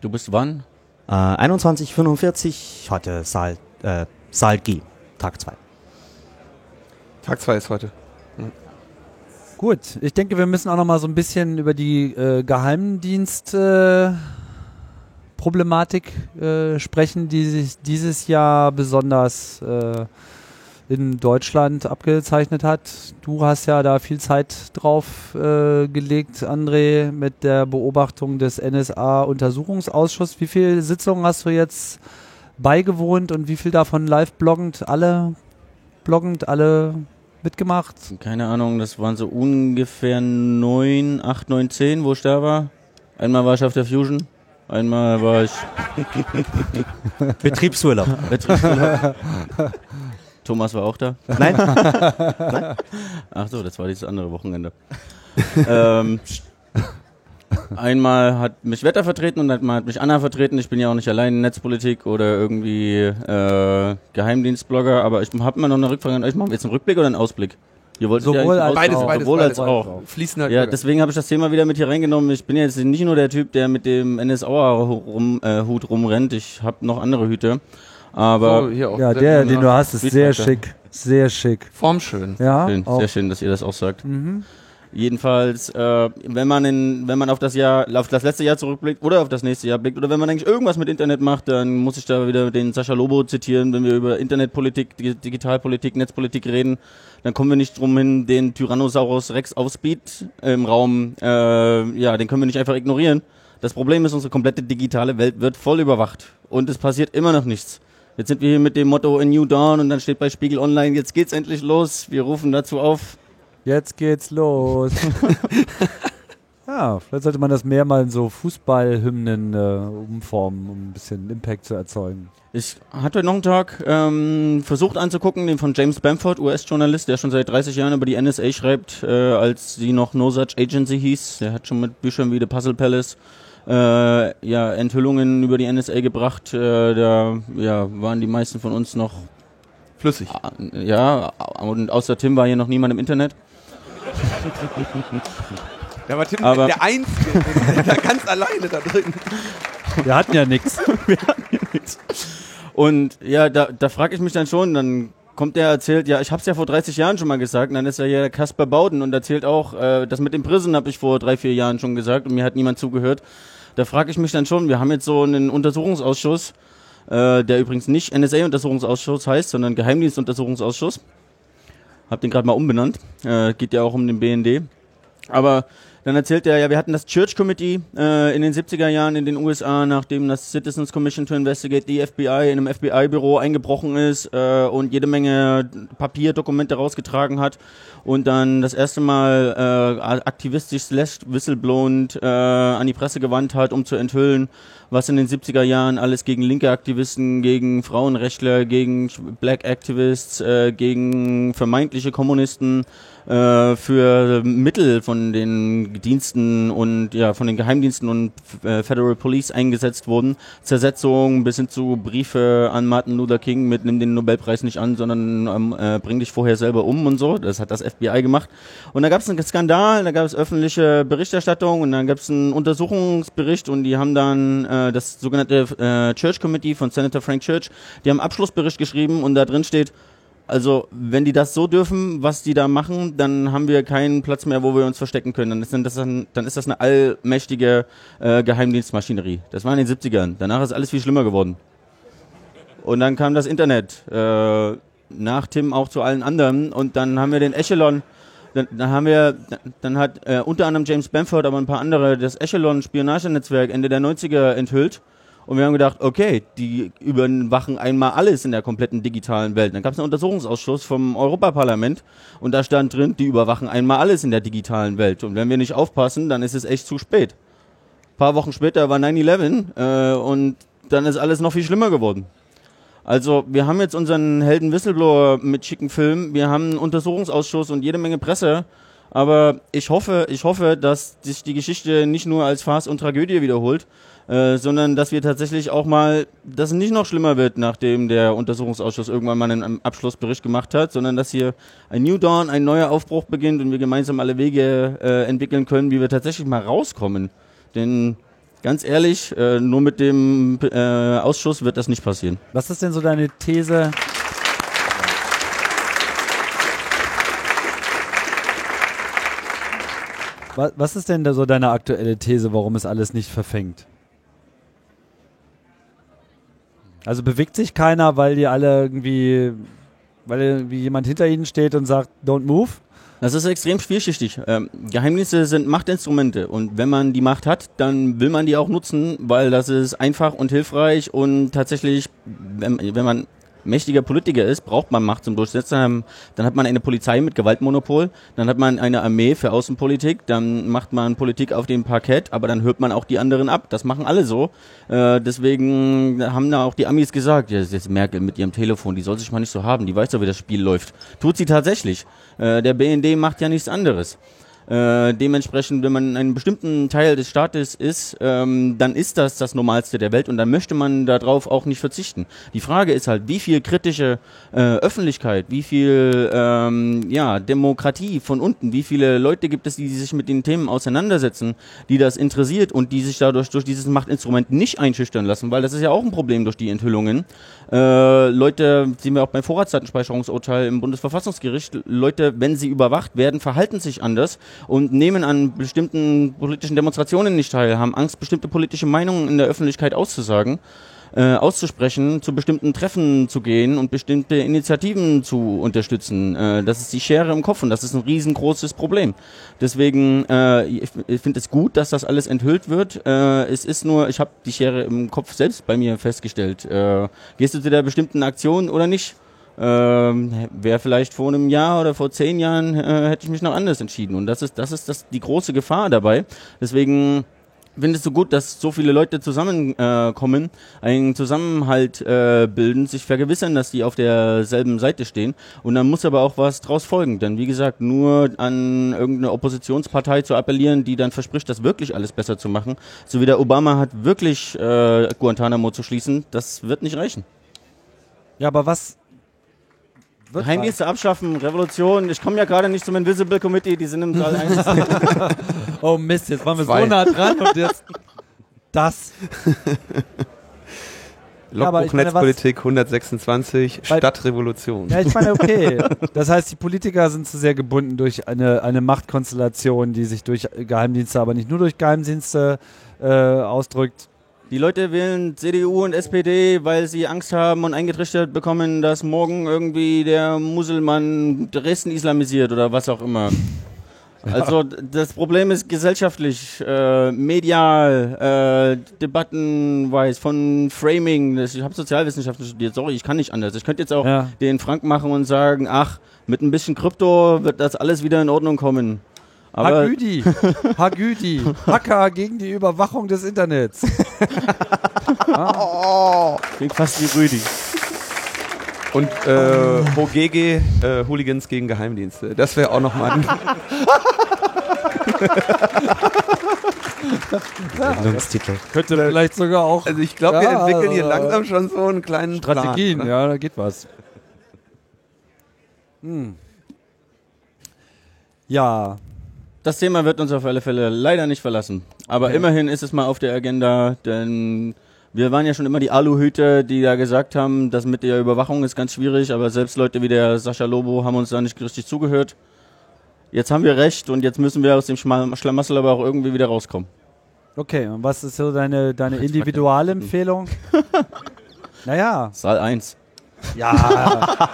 Du bist wann? Äh, 21.45 heute Saal, äh, Saal G, Tag 2. Tag 2 ist heute. Gut, ich denke, wir müssen auch noch mal so ein bisschen über die äh, Geheimdienst-Problematik äh, sprechen, die sich dieses Jahr besonders äh, in Deutschland abgezeichnet hat. Du hast ja da viel Zeit drauf äh, gelegt, André, mit der Beobachtung des NSA-Untersuchungsausschusses. Wie viele Sitzungen hast du jetzt beigewohnt und wie viel davon live bloggend? Alle bloggend, alle mitgemacht? Keine Ahnung, das waren so ungefähr neun, acht, neun, zehn, wo ich da war. Einmal war ich auf der Fusion, einmal war ich *laughs* Betriebsurlaub. Betriebsurlaub. Thomas war auch da. *laughs* Nein? Ach so, das war dieses andere Wochenende. ähm, einmal hat mich Wetter vertreten und einmal hat mich Anna vertreten. Ich bin ja auch nicht allein in Netzpolitik oder irgendwie äh, Geheimdienstblogger, aber ich habe immer noch eine Rückfrage an euch. Machen wir jetzt einen Rückblick oder einen Ausblick? Ihr wolltet Sowohl ja als Beides, auch. beides, Sowohl beides, als auch. Fließen halt Ja, über. deswegen habe ich das Thema wieder mit hier reingenommen. Ich bin jetzt nicht nur der Typ, der mit dem NSA-Hut rum, äh, Hut rumrennt. Ich habe noch andere Hüte. Aber So, hier auch Ja, der- der- den du hast, ist sehr schick. Sehr schick. Formschön. Ja, schön, sehr schön, dass ihr das auch sagt. Mhm. Jedenfalls, äh, wenn man in, wenn man auf das Jahr, auf das letzte Jahr zurückblickt oder auf das nächste Jahr blickt oder wenn man eigentlich irgendwas mit Internet macht, dann muss ich da wieder den Sascha Lobo zitieren, wenn wir über Internetpolitik, Di- Digitalpolitik, Netzpolitik reden, dann kommen wir nicht drum hin, den Tyrannosaurus Rex auf Speed im Raum, äh, ja, den können wir nicht einfach ignorieren. Das Problem ist, unsere komplette digitale Welt wird voll überwacht und es passiert immer noch nichts. Jetzt sind wir hier mit dem Motto A New Dawn und dann steht bei Spiegel Online, jetzt geht's endlich los. Wir rufen dazu auf, Jetzt geht's los. *laughs* ja, vielleicht sollte man das mehr mal in so Fußballhymnen äh, umformen, um ein bisschen Impact zu erzeugen. Ich hatte noch einen Tag ähm, versucht anzugucken, den von James Bamford, US-Journalist, der schon seit 30 Jahren über die NSA schreibt, äh, als sie noch No Such Agency hieß. Der hat schon mit Büchern wie The Puzzle Palace äh, ja, Enthüllungen über die NSA gebracht. Äh, da ja, waren die meisten von uns noch, Flüssig. äh, ja, und außer Tim war hier noch niemand im Internet. Da war Tim Aber- der Einzige, der *laughs* ganz alleine da drin. Wir hatten ja nichts. *laughs* Und ja, da, da frage ich mich dann schon, dann kommt der erzählt, ja, ich hab's ja vor 30 Jahren schon mal gesagt, und dann ist er ja der Kasper Bauden und erzählt auch, äh, das mit dem Prison habe ich vor drei, vier Jahren schon gesagt und mir hat niemand zugehört. Da frage ich mich dann schon, wir haben jetzt so einen Untersuchungsausschuss, äh, der übrigens nicht NSA-Untersuchungsausschuss heißt, sondern Geheimdienstuntersuchungsausschuss. Hab den gerade mal umbenannt. Äh, geht ja auch um den BND. Aber dann erzählt er, ja, wir hatten das Church Committee äh, in den 70er Jahren in den USA, nachdem das Citizens Commission to Investigate die FBI in einem FBI-Büro eingebrochen ist äh, und jede Menge Papierdokumente rausgetragen hat und dann das erste Mal äh, aktivistisch slash whistleblowend äh, an die Presse gewandt hat, um zu enthüllen, was in den 70er Jahren alles gegen linke Aktivisten, gegen Frauenrechtler, gegen Black Activists, äh, gegen vermeintliche Kommunisten äh, für Mittel von den Diensten und ja von den Geheimdiensten und äh, Federal Police eingesetzt wurden. Zersetzung bis hin zu Briefe an Martin Luther King mit nimm den Nobelpreis nicht an, sondern ähm, äh, bring dich vorher selber um und so. Das hat das FBI gemacht. Und da gab es einen Skandal, da gab es öffentliche Berichterstattung und dann gab es einen Untersuchungsbericht und die haben dann äh, das sogenannte äh, Church Committee von Senator Frank Church, die haben einen Abschlussbericht geschrieben und da drin steht, Also, wenn die das so dürfen, was die da machen, dann haben wir keinen Platz mehr, wo wir uns verstecken können. Dann ist das, ein, dann ist das eine allmächtige äh, Geheimdienstmaschinerie. Das war in den 70ern. Danach ist alles viel schlimmer geworden. Und dann kam das Internet. Äh, nach Tim auch zu allen anderen. Und dann haben wir den Echelon. Dann, dann haben wir, dann hat äh, unter anderem James Bamford, aber ein paar andere das Echelon-Spionagenetzwerk Ende der 90er enthüllt. Und wir haben gedacht, okay, die überwachen einmal alles in der kompletten digitalen Welt. Dann gab es einen Untersuchungsausschuss vom Europaparlament und da stand drin, die überwachen einmal alles in der digitalen Welt. Und wenn wir nicht aufpassen, dann ist es echt zu spät. Ein paar Wochen später war 9-11 äh, und dann ist alles noch viel schlimmer geworden. Also wir haben jetzt unseren Helden Whistleblower mit schicken Film, wir haben einen Untersuchungsausschuss und jede Menge Presse. Aber ich hoffe, ich hoffe, dass sich die Geschichte nicht nur als Farce und Tragödie wiederholt, äh, sondern dass wir tatsächlich auch mal, dass es nicht noch schlimmer wird, nachdem der Untersuchungsausschuss irgendwann mal einen Abschlussbericht gemacht hat, sondern dass hier ein New Dawn, ein neuer Aufbruch beginnt und wir gemeinsam alle Wege äh, entwickeln können, wie wir tatsächlich mal rauskommen. Denn ganz ehrlich, äh, nur mit dem äh, Ausschuss wird das nicht passieren. Was ist denn so deine These? Was ist denn so deine aktuelle These, warum es alles nicht verfängt? Also bewegt sich keiner, weil die alle irgendwie, weil irgendwie jemand hinter ihnen steht und sagt, don't move? Das ist extrem vielschichtig. Ähm, Geheimdienste sind Machtinstrumente und wenn man die Macht hat, dann will man die auch nutzen, weil das ist einfach und hilfreich und tatsächlich, wenn, wenn man mächtiger Politiker ist, braucht man Macht zum Durchsetzen. Dann hat man eine Polizei mit Gewaltmonopol, dann hat man eine Armee für Außenpolitik, dann macht man Politik auf dem Parkett, aber dann hört man auch die anderen ab. Das machen alle so. Äh, deswegen haben da auch die Amis gesagt, ja, jetzt Merkel mit ihrem Telefon, die soll sich mal nicht so haben, die weiß doch, wie das Spiel läuft. Tut sie tatsächlich. Äh, der BND macht ja nichts anderes. Äh, dementsprechend, wenn man in einem bestimmten Teil des Staates ist, ähm, dann ist das das Normalste der Welt und dann möchte man darauf auch nicht verzichten. Die Frage ist halt, wie viel kritische äh, Öffentlichkeit, wie viel ähm, ja, Demokratie von unten, wie viele Leute gibt es, die sich mit den Themen auseinandersetzen, die das interessiert und die sich dadurch durch dieses Machtinstrument nicht einschüchtern lassen, weil das ist ja auch ein Problem durch die Enthüllungen. Äh, Leute, sehen wir auch beim Vorratsdatenspeicherungsurteil im Bundesverfassungsgericht, Leute, wenn sie überwacht werden, verhalten sich anders und nehmen an bestimmten politischen Demonstrationen nicht teil, haben Angst, bestimmte politische Meinungen in der Öffentlichkeit auszusagen. Äh, auszusprechen, zu bestimmten Treffen zu gehen und bestimmte Initiativen zu unterstützen. Äh, das ist die Schere im Kopf und das ist ein riesengroßes Problem. Deswegen, äh, ich, ich finde es gut, dass das alles enthüllt wird. Äh, es ist nur, ich habe die Schere im Kopf selbst bei mir festgestellt. Äh, gehst du zu der bestimmten Aktion oder nicht? ähm, wäre vielleicht vor einem Jahr oder vor zehn Jahren äh, hätte ich mich noch anders entschieden. Und das ist, das ist das, die große Gefahr dabei. Deswegen finde es so gut, dass so viele Leute zusammenkommen, äh, einen Zusammenhalt äh, bilden, sich vergewissern, dass die auf derselben Seite stehen. Und dann muss aber auch was draus folgen. Denn wie gesagt, nur an irgendeine Oppositionspartei zu appellieren, die dann verspricht, das wirklich alles besser zu machen, so wie der Obama hat, wirklich äh, Guantanamo zu schließen, das wird nicht reichen. Ja, aber was, Geheimdienste abschaffen, Revolution. Ich komme ja gerade nicht zum Invisible Committee, die sind im Saal 1. *laughs* oh Mist, jetzt waren wir Zwei. so nah dran und jetzt *laughs* das. *laughs* Logbuch ja, Netzpolitik 126 Stadtrevolution. Ja, ich meine, okay. Das heißt, die Politiker sind zu sehr gebunden durch eine, eine Machtkonstellation, die sich durch Geheimdienste, aber nicht nur durch Geheimdienste äh, ausdrückt. Die Leute wählen CDU und SPD, weil sie Angst haben und eingetrichtert bekommen, dass morgen irgendwie der Muselmann Dresden islamisiert oder was auch immer. Also das Problem ist gesellschaftlich, äh, medial, äh, debattenweis, von Framing. Ich habe Sozialwissenschaften studiert, sorry, ich kann nicht anders. Ich könnte jetzt auch ja. den Frank machen und sagen, ach, mit ein bisschen Krypto wird das alles wieder in Ordnung kommen. Aber Hagüdi, *laughs* Hagüdi, Hacker gegen die Überwachung des Internets. *laughs* ah. Klingt fast wie Rüdi. Und äh, Hogege, äh, Hooligans gegen Geheimdienste. Das wäre auch nochmal ein. Sendungstitel. *laughs* Könnte vielleicht sogar auch. Also ich glaube, ja, wir entwickeln hier langsam schon so einen kleinen Strategien. Plan, ja, da geht was. Hm. Ja, das Thema wird uns auf alle Fälle leider nicht verlassen. Aber okay. immerhin ist es mal auf der Agenda, denn Wir waren ja schon immer die Aluhüter, die da gesagt haben, das mit der Überwachung ist ganz schwierig, aber selbst Leute wie der Sascha Lobo haben uns da nicht richtig zugehört. Jetzt haben wir recht und jetzt müssen wir aus dem Schlamassel aber auch irgendwie wieder rauskommen. Okay, und was ist so deine, deine Individualempfehlung? *laughs* naja, Saal 1. ja.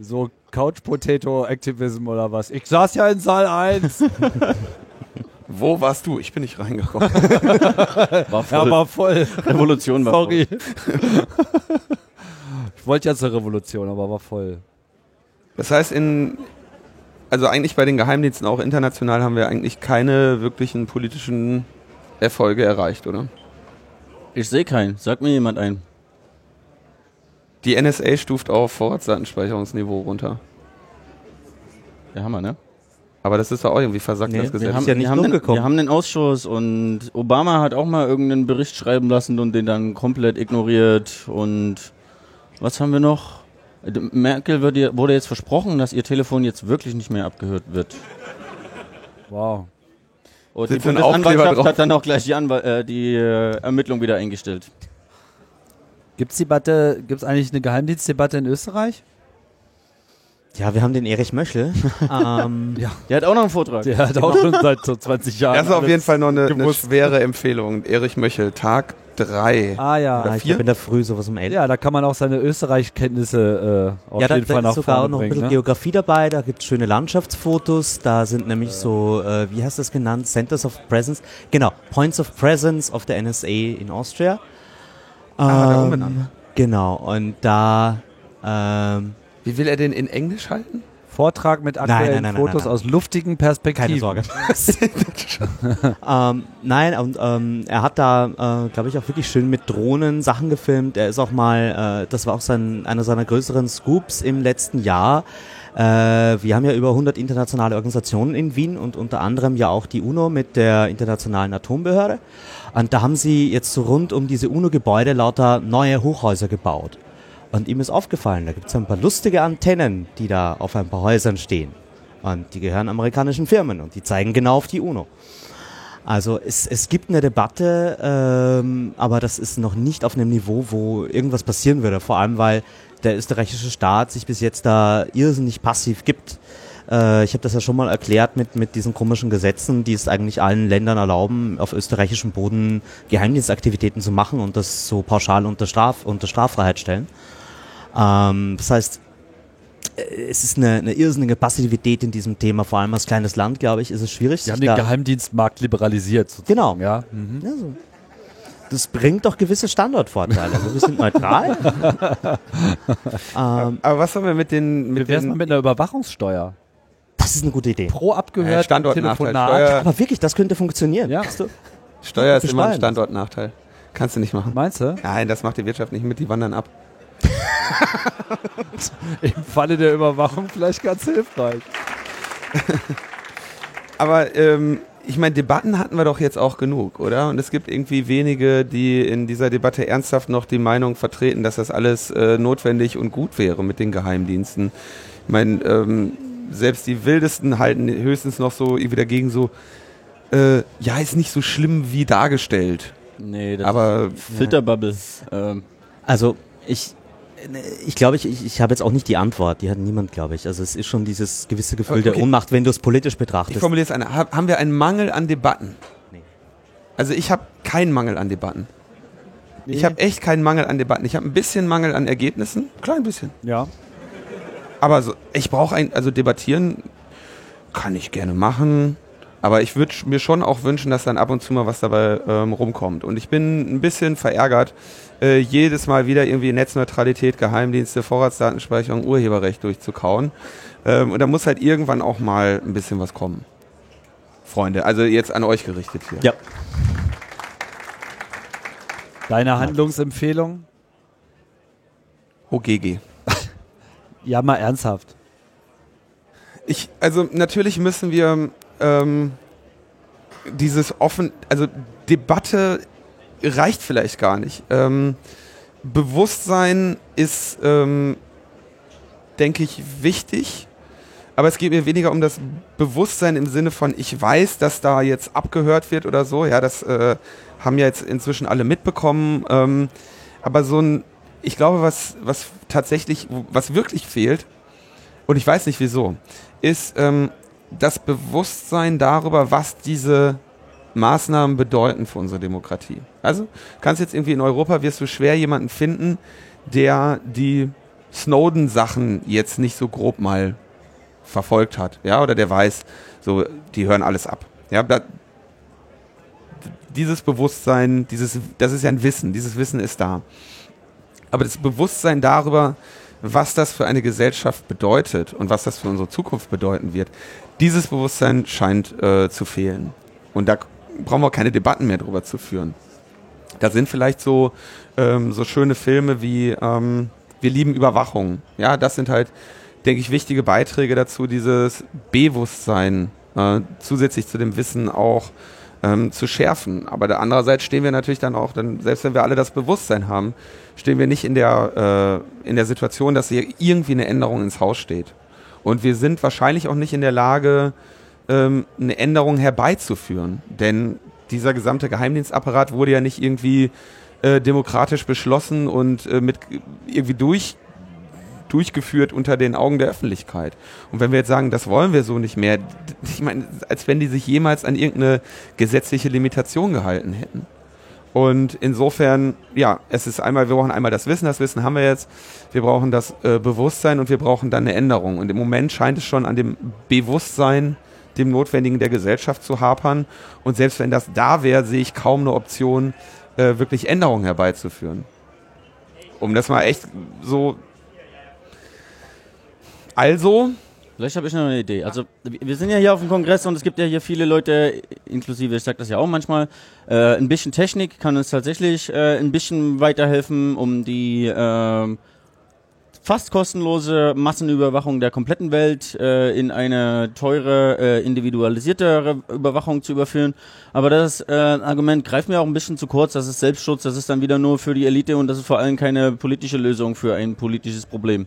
So Couch Potato Activism oder was? Ich saß ja in Saal 1. *laughs* Wo warst du? Ich bin nicht reingekommen. *laughs* War voll. Ja, war voll. Revolution war Sorry. *laughs* ich wollte ja zur Revolution, aber war voll. Das heißt, in, also eigentlich bei den Geheimdiensten auch international haben wir eigentlich keine wirklichen politischen Erfolge erreicht, oder? voll. Ich sehe keinen. Sag mir jemand ein. Die NSA stuft auf Vorratsdatenspeicherungsniveau runter. Der Hammer, ne? Aber das ist doch auch irgendwie versagt, Nee, das wir Gesetz. haben- ja nicht wir, haben den, durchgekommen. wir haben den Ausschuss und Obama hat auch mal irgendeinen Bericht schreiben lassen und den dann komplett ignoriert. Und was haben wir noch? Äh, Merkel wird wurde jetzt versprochen, dass ihr Telefon jetzt wirklich nicht mehr abgehört wird. Wow. Und die ein Aufkleber Bundesanwaltschaft hat dann auch gleich die, Anwal äh, die äh, Ermittlung wieder eingestellt. Gibt's Debatte, gibt's eigentlich eine Geheimdienstdebatte in Österreich? Ja, wir haben den Erich Möschel. *laughs* ähm, Ja. Der hat auch noch einen Vortrag. Der hat auch schon seit so 20 Jahren. Das ist auf jeden Fall noch eine, eine schwere Empfehlung. Erich Möchel, Tag 3. Ah ja. ah, ich vier? glaube in der Früh sowas um elf. Ja, da kann man auch seine Österreich-Kenntnisse äh, auf ja, da, jeden da Fall nach ist sogar auch vorne noch ein bringen. bisschen Ne? Geografie dabei, da gibt es schöne Landschaftsfotos, da sind nämlich so, äh, wie heißt das genannt, Centers of Presence, genau, Points of Presence of the NSA in Austria. Ah, Ähm, umbenannt. Genau, und da, ähm, Wie will er den in Englisch halten? Vortrag mit aktuellen nein, nein, nein, Fotos nein, nein. aus luftigen Perspektiven. keine Sorge. *laughs* ähm, nein, und ähm, er hat da, äh, glaube ich, auch wirklich schön mit Drohnen Sachen gefilmt. Er ist auch mal, äh, das war auch sein, einer seiner größeren Scoops im letzten Jahr. Äh, wir haben ja über 100 internationale Organisationen in Wien und unter anderem ja auch die UNO mit der Internationalen Atombehörde. Und da haben sie jetzt so rund um diese UNO-Gebäude lauter neue Hochhäuser gebaut. Und ihm ist aufgefallen, da gibt es ein paar lustige Antennen, die da auf ein paar Häusern stehen. Und die gehören amerikanischen Firmen und die zeigen genau auf die UNO. Also es, es gibt eine Debatte, ähm, aber das ist noch nicht auf einem Niveau, wo irgendwas passieren würde. Vor allem, weil der österreichische Staat sich bis jetzt da irrsinnig passiv gibt. Äh, ich habe das ja schon mal erklärt mit, mit diesen komischen Gesetzen, die es eigentlich allen Ländern erlauben, auf österreichischem Boden Geheimdienstaktivitäten zu machen und das so pauschal unter, Straf, unter Straffreiheit stellen. Ähm, das heißt, äh, es ist eine, eine irrsinnige Passivität in diesem Thema, vor allem als kleines Land, glaube ich, ist es schwierig. Sie haben den Geheimdienstmarkt liberalisiert. sozusagen, Genau. Ja. Mhm. ja, so. Das bringt doch gewisse Standortvorteile. Also wir sind neutral. *laughs* ähm, Aber was haben wir mit den, Wie mit wär's mal den mit einer Überwachungssteuer? das ist eine gute Idee. Pro äh, abgehört Standortnachteil? Telefonat. Steuer, Aber wirklich, das könnte funktionieren. Ja. Weißt du? Steuer ist immer ein. Standortnachteil. Kannst du nicht machen. Meinst du? Nein, das macht die Wirtschaft nicht mit, die wandern ab. *laughs* Im Falle der Überwachung vielleicht ganz hilfreich. *laughs* Aber ähm, ich meine, Debatten hatten wir doch jetzt auch genug, oder? Und es gibt irgendwie wenige, die in dieser Debatte ernsthaft noch die Meinung vertreten, dass das alles äh, notwendig und gut wäre mit den Geheimdiensten. Ich meine, ähm, selbst die wildesten halten höchstens noch so irgendwie dagegen so, äh, ja, ist nicht so schlimm wie dargestellt. Nee, das Aber ist Filterbubble. Ähm, Also ich, ich glaube, ich, ich, ich habe jetzt auch nicht die Antwort. Die hat niemand, glaube ich. Also es ist schon dieses gewisse Gefühl Okay. der Ohnmacht, wenn du es politisch ich betrachtest. formuliere es eine. Ha- Haben wir einen Mangel an Debatten? Nee. Also ich habe keinen Mangel an Debatten. Ich habe echt keinen Mangel an Debatten. Ich habe ein bisschen Mangel an Ergebnissen. Klein bisschen. Ja. Aber so, ich brauche ein, also debattieren kann ich gerne machen. Aber ich würde mir schon auch wünschen, dass dann ab und zu mal was dabei ähm, rumkommt. Und ich bin ein bisschen verärgert, äh, jedes Mal wieder irgendwie Netzneutralität, Geheimdienste, Vorratsdatenspeicherung, Urheberrecht durchzukauen. Ähm, und da muss halt irgendwann auch mal ein bisschen was kommen. Freunde, also jetzt an euch gerichtet hier. Ja. Deine Handlungsempfehlung? OGG. *laughs* Ja, mal ernsthaft. Ich, also natürlich müssen wir ähm, dieses offen, also Debatte reicht vielleicht gar nicht. Ähm, Bewusstsein ist, ähm, denke ich, wichtig. Aber es geht mir weniger um das Bewusstsein im Sinne von, ich weiß, dass da jetzt abgehört wird oder so. Ja, das äh, haben ja jetzt inzwischen alle mitbekommen. Ähm, aber so ein, ich glaube, was, was tatsächlich, was wirklich fehlt, und ich weiß nicht wieso, ist ähm, das Bewusstsein darüber, was diese Maßnahmen bedeuten für unsere Demokratie. Also kannst jetzt irgendwie in Europa wirst du schwer jemanden finden, der die Snowden-Sachen jetzt nicht so grob mal verfolgt hat, ja, oder der weiß, so die hören alles ab. Ja, da, dieses Bewusstsein, dieses, das ist ja ein Wissen, dieses Wissen ist da. Aber das Bewusstsein darüber, was das für eine Gesellschaft bedeutet und was das für unsere Zukunft bedeuten wird, dieses Bewusstsein scheint äh, zu fehlen. Und da brauchen wir keine Debatten mehr drüber zu führen. Da sind vielleicht so, ähm, so schöne Filme wie ähm, Wir lieben Überwachung. Ja, das sind halt, denke ich, wichtige Beiträge dazu, dieses Bewusstsein äh, zusätzlich zu dem Wissen auch ähm, zu schärfen. Aber der andererseits stehen wir natürlich dann auch, dann, selbst wenn wir alle das Bewusstsein haben, stehen wir nicht in der, äh, in der Situation, dass hier irgendwie eine Änderung ins Haus steht. Und wir sind wahrscheinlich auch nicht in der Lage, ähm, eine Änderung herbeizuführen. Denn dieser gesamte Geheimdienstapparat wurde ja nicht irgendwie äh, demokratisch beschlossen und äh, mit irgendwie durch durchgeführt unter den Augen der Öffentlichkeit. Und wenn wir jetzt sagen, das wollen wir so nicht mehr, ich meine, als wenn die sich jemals an irgendeine gesetzliche Limitation gehalten hätten. Und insofern, ja, es ist einmal, wir brauchen einmal das Wissen, das Wissen haben wir jetzt, wir brauchen das äh, Bewusstsein und wir brauchen dann eine Änderung. Und im Moment scheint es schon an dem Bewusstsein, dem Notwendigen der Gesellschaft zu hapern. Und selbst wenn das da wäre, sehe ich kaum eine Option, äh, wirklich Änderungen herbeizuführen. Um das mal echt so. Also, Vielleicht habe ich noch eine Idee. Also wir sind ja hier auf dem Kongress und es gibt ja hier viele Leute, inklusive, ich sage das ja auch manchmal, äh, ein bisschen Technik kann uns tatsächlich äh, ein bisschen weiterhelfen, um die äh, fast kostenlose Massenüberwachung der kompletten Welt äh, in eine teure, äh, individualisierte Überwachung zu überführen. Aber das äh, Argument greift mir auch ein bisschen zu kurz. Das ist Selbstschutz, das ist dann wieder nur für die Elite und das ist vor allem keine politische Lösung für ein politisches Problem.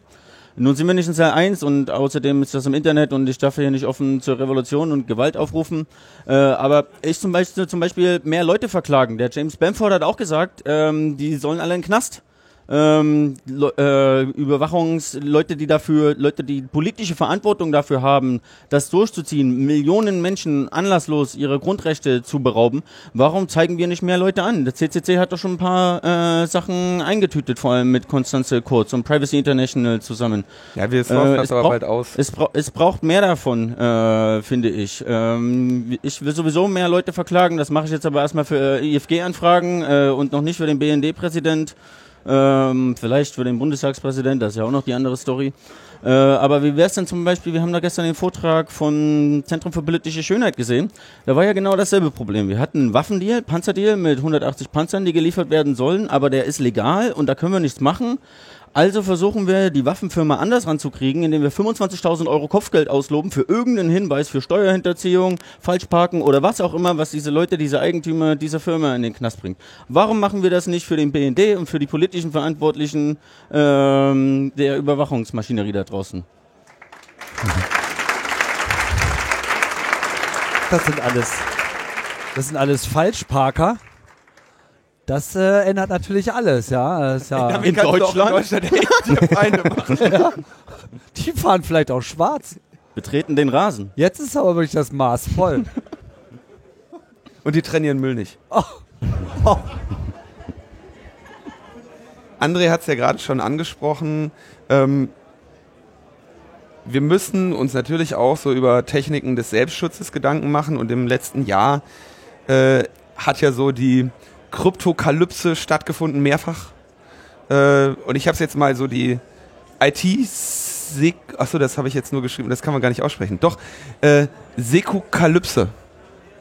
Nun sind wir nicht in Teil 1 und außerdem ist das im Internet und ich darf hier nicht offen zur Revolution und Gewalt aufrufen. Äh, aber ich zum Beispiel, zum Beispiel mehr Leute verklagen. Der James Bamford hat auch gesagt, ähm, die sollen alle in den Knast ähm, äh, Überwachungsleute, die dafür, Leute, die politische Verantwortung dafür haben, das durchzuziehen, Millionen Menschen anlasslos ihre Grundrechte zu berauben. Warum zeigen wir nicht mehr Leute an? Der CCC hat doch schon ein paar äh, Sachen eingetütet, vor allem mit Konstanze Kurz und Privacy International zusammen. Ja, wir äh, das aber braucht, bald aus. Es, bra es braucht mehr davon, äh, finde ich. Ähm, ich will sowieso mehr Leute verklagen. Das mache ich jetzt aber erstmal für äh, IFG-Anfragen äh, und noch nicht für den BND-Präsident. Ähm, vielleicht für den Bundestagspräsident, das ist ja auch noch die andere Story. Äh, aber wie wäre es denn zum Beispiel, wir haben da gestern den Vortrag von Zentrum für politische Schönheit gesehen. Da war ja genau dasselbe Problem. Wir hatten einen Waffendeal, Panzerdeal mit 180 Panzern, die geliefert werden sollen, aber der ist legal und da können wir nichts machen. Also versuchen wir, die Waffenfirma anders ranzukriegen, indem wir 25.000 Euro Kopfgeld ausloben für irgendeinen Hinweis für Steuerhinterziehung, Falschparken oder was auch immer, was diese Leute, diese Eigentümer dieser Firma in den Knast bringt. Warum machen wir das nicht für den BND und für die politischen Verantwortlichen ähm, der Überwachungsmaschinerie da draußen? Das sind alles, das sind alles Falschparker. Das äh, ändert natürlich alles, ja. Das ja *laughs* in Deutschland, in Deutschland die *laughs* Feinde machen. ja. Die fahren vielleicht auch schwarz. Betreten den Rasen. Jetzt ist aber wirklich das Maß voll. Und die trennen ihren Müll nicht. Oh. Oh. *laughs* André hat es ja gerade schon angesprochen. Ähm, wir müssen uns natürlich auch so über Techniken des Selbstschutzes Gedanken machen. Und im letzten Jahr äh, hat ja so die Kryptokalypse stattgefunden, mehrfach. Äh, und ich habe es jetzt mal so die IT Sek Achso, das habe ich jetzt nur geschrieben, das kann man gar nicht aussprechen. Doch, äh, Sekukalypse.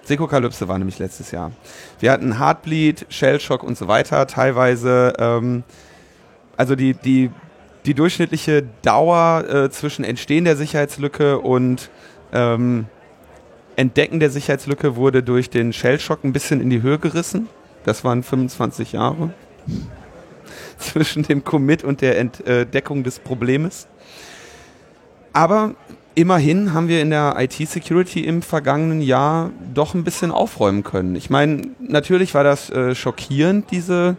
Sekukalypse war nämlich letztes Jahr. Wir hatten Heartbleed, Shellshock und so weiter. Teilweise, ähm, also die, die, die durchschnittliche Dauer äh, zwischen Entstehen der Sicherheitslücke und ähm, Entdecken der Sicherheitslücke wurde durch den Shellshock ein bisschen in die Höhe gerissen. Das waren 25 Jahre *laughs* zwischen dem Commit und der Entdeckung des Problems. Aber immerhin haben wir in der IT-Security im vergangenen Jahr doch ein bisschen aufräumen können. Ich meine, natürlich war das äh, schockierend, diese,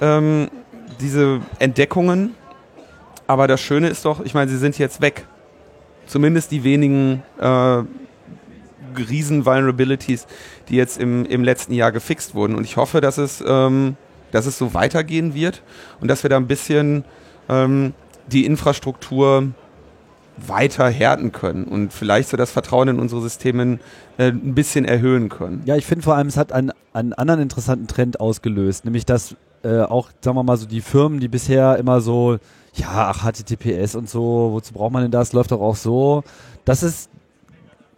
ähm, diese Entdeckungen. Aber das Schöne ist doch, ich meine, sie sind jetzt weg. Zumindest die wenigen äh, Riesen-Vulnerabilities, die jetzt im, im letzten Jahr gefixt wurden. Und ich hoffe, dass es, ähm, dass es so weitergehen wird und dass wir da ein bisschen ähm, die Infrastruktur weiter härten können und vielleicht so das Vertrauen in unsere Systeme äh, ein bisschen erhöhen können. Ja, ich finde vor allem, es hat einen, einen anderen interessanten Trend ausgelöst, nämlich dass äh, auch, sagen wir mal so, die Firmen, die bisher immer so, ja, ach, HTTPS und so, wozu braucht man denn das, läuft doch auch so. Das ist,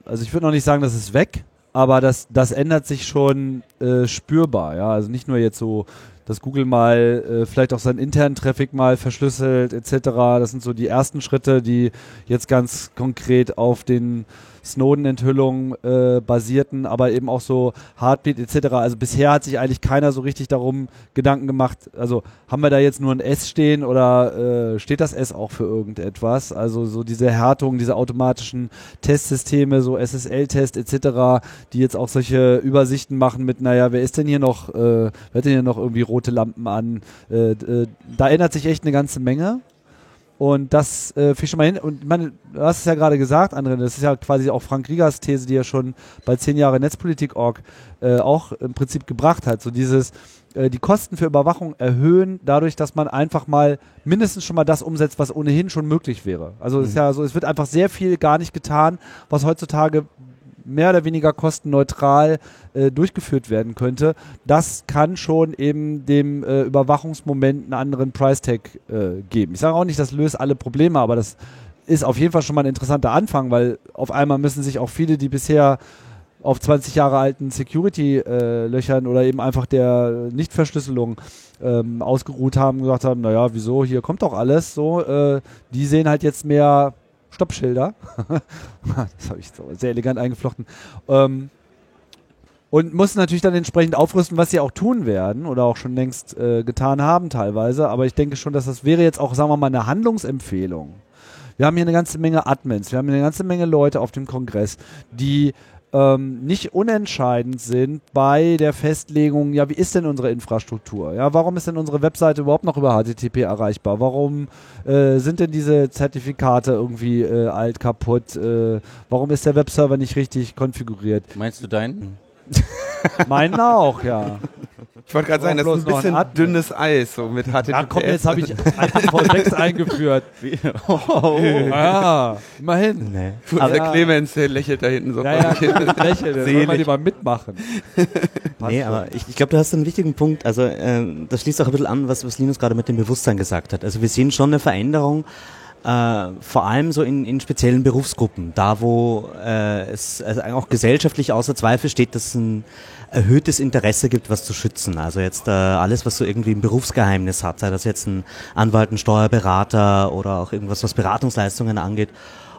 also ich würde noch nicht sagen, das ist weg, aber das, das ändert sich schon äh, spürbar, ja, also nicht nur jetzt so dass Google mal äh, vielleicht auch seinen internen Traffic mal verschlüsselt etc. Das sind so die ersten Schritte, die jetzt ganz konkret auf den Snowden-Enthüllungen äh, basierten, aber eben auch so Heartbeat etc. Also bisher hat sich eigentlich keiner so richtig darum Gedanken gemacht, also haben wir da jetzt nur ein S stehen oder äh, steht das S auch für irgendetwas? Also so diese Härtung, diese automatischen Testsysteme, so SSL-Test etc., die jetzt auch solche Übersichten machen mit, naja, wer ist denn hier noch, äh, wer hat denn hier noch irgendwie rote Lampen an? Äh, äh, da ändert sich echt eine ganze Menge. Und das äh, fiel schon mal hin. Und man, du hast es ja gerade gesagt, André, das ist ja quasi auch Frank Riegers These, die er schon bei 10 Jahre Netzpolitik.org äh, auch im Prinzip gebracht hat. So dieses, äh, die Kosten für Überwachung erhöhen, dadurch, dass man einfach mal mindestens schon mal das umsetzt, was ohnehin schon möglich wäre. Also mhm. es ist ja so, es wird einfach sehr viel gar nicht getan, was heutzutage mehr oder weniger kostenneutral äh, durchgeführt werden könnte, das kann schon eben dem äh, Überwachungsmoment einen anderen Price-Tag äh, geben. Ich sage auch nicht, das löst alle Probleme, aber das ist auf jeden Fall schon mal ein interessanter Anfang, weil auf einmal müssen sich auch viele, die bisher auf 20 Jahre alten Security-Löchern oder eben einfach der Nichtverschlüsselung ähm, ausgeruht haben, gesagt haben, naja, wieso, hier kommt doch alles, so, äh, die sehen halt jetzt mehr Stoppschilder. *laughs* das habe ich so sehr elegant eingeflochten. Ähm, und mussten natürlich dann entsprechend aufrüsten, was sie auch tun werden oder auch schon längst äh, getan haben teilweise. Aber ich denke schon, dass das wäre jetzt auch, sagen wir mal, eine Handlungsempfehlung. Wir haben hier eine ganze Menge Admins, wir haben hier eine ganze Menge Leute auf dem Kongress, die ähm, nicht unentscheidend sind bei der Festlegung, ja, wie ist denn unsere Infrastruktur? Ja, warum ist denn unsere Webseite überhaupt noch über HTTP erreichbar? Warum äh, sind denn diese Zertifikate irgendwie äh, alt, kaputt? Äh, warum ist der Webserver nicht richtig konfiguriert? Meinst du deinen? *laughs* Meinen auch, ja. Ich wollte gerade sagen, das ist ein bisschen ein dünnes Eis, so mit HTTPS. Ja, komm, jetzt habe ich IPv6 *laughs* eingeführt. Oh, *laughs* oh, ja, immerhin. Nee. Aber der Clemens, der lächelt da hinten so. Ja, ja, lächelt, da soll man lieber mitmachen. *laughs* nee, aber ich, ich glaube, du hast einen wichtigen Punkt. Also, äh, das schließt auch ein bisschen an, was, was Linus gerade mit dem Bewusstsein gesagt hat. Also, wir sehen schon eine Veränderung, äh, vor allem so in, in speziellen Berufsgruppen, da wo äh, es also auch gesellschaftlich außer Zweifel steht, dass ein erhöhtes Interesse gibt, was zu schützen. Also jetzt äh, alles, was so irgendwie ein Berufsgeheimnis hat, sei das jetzt ein Anwalt, ein Steuerberater oder auch irgendwas, was Beratungsleistungen angeht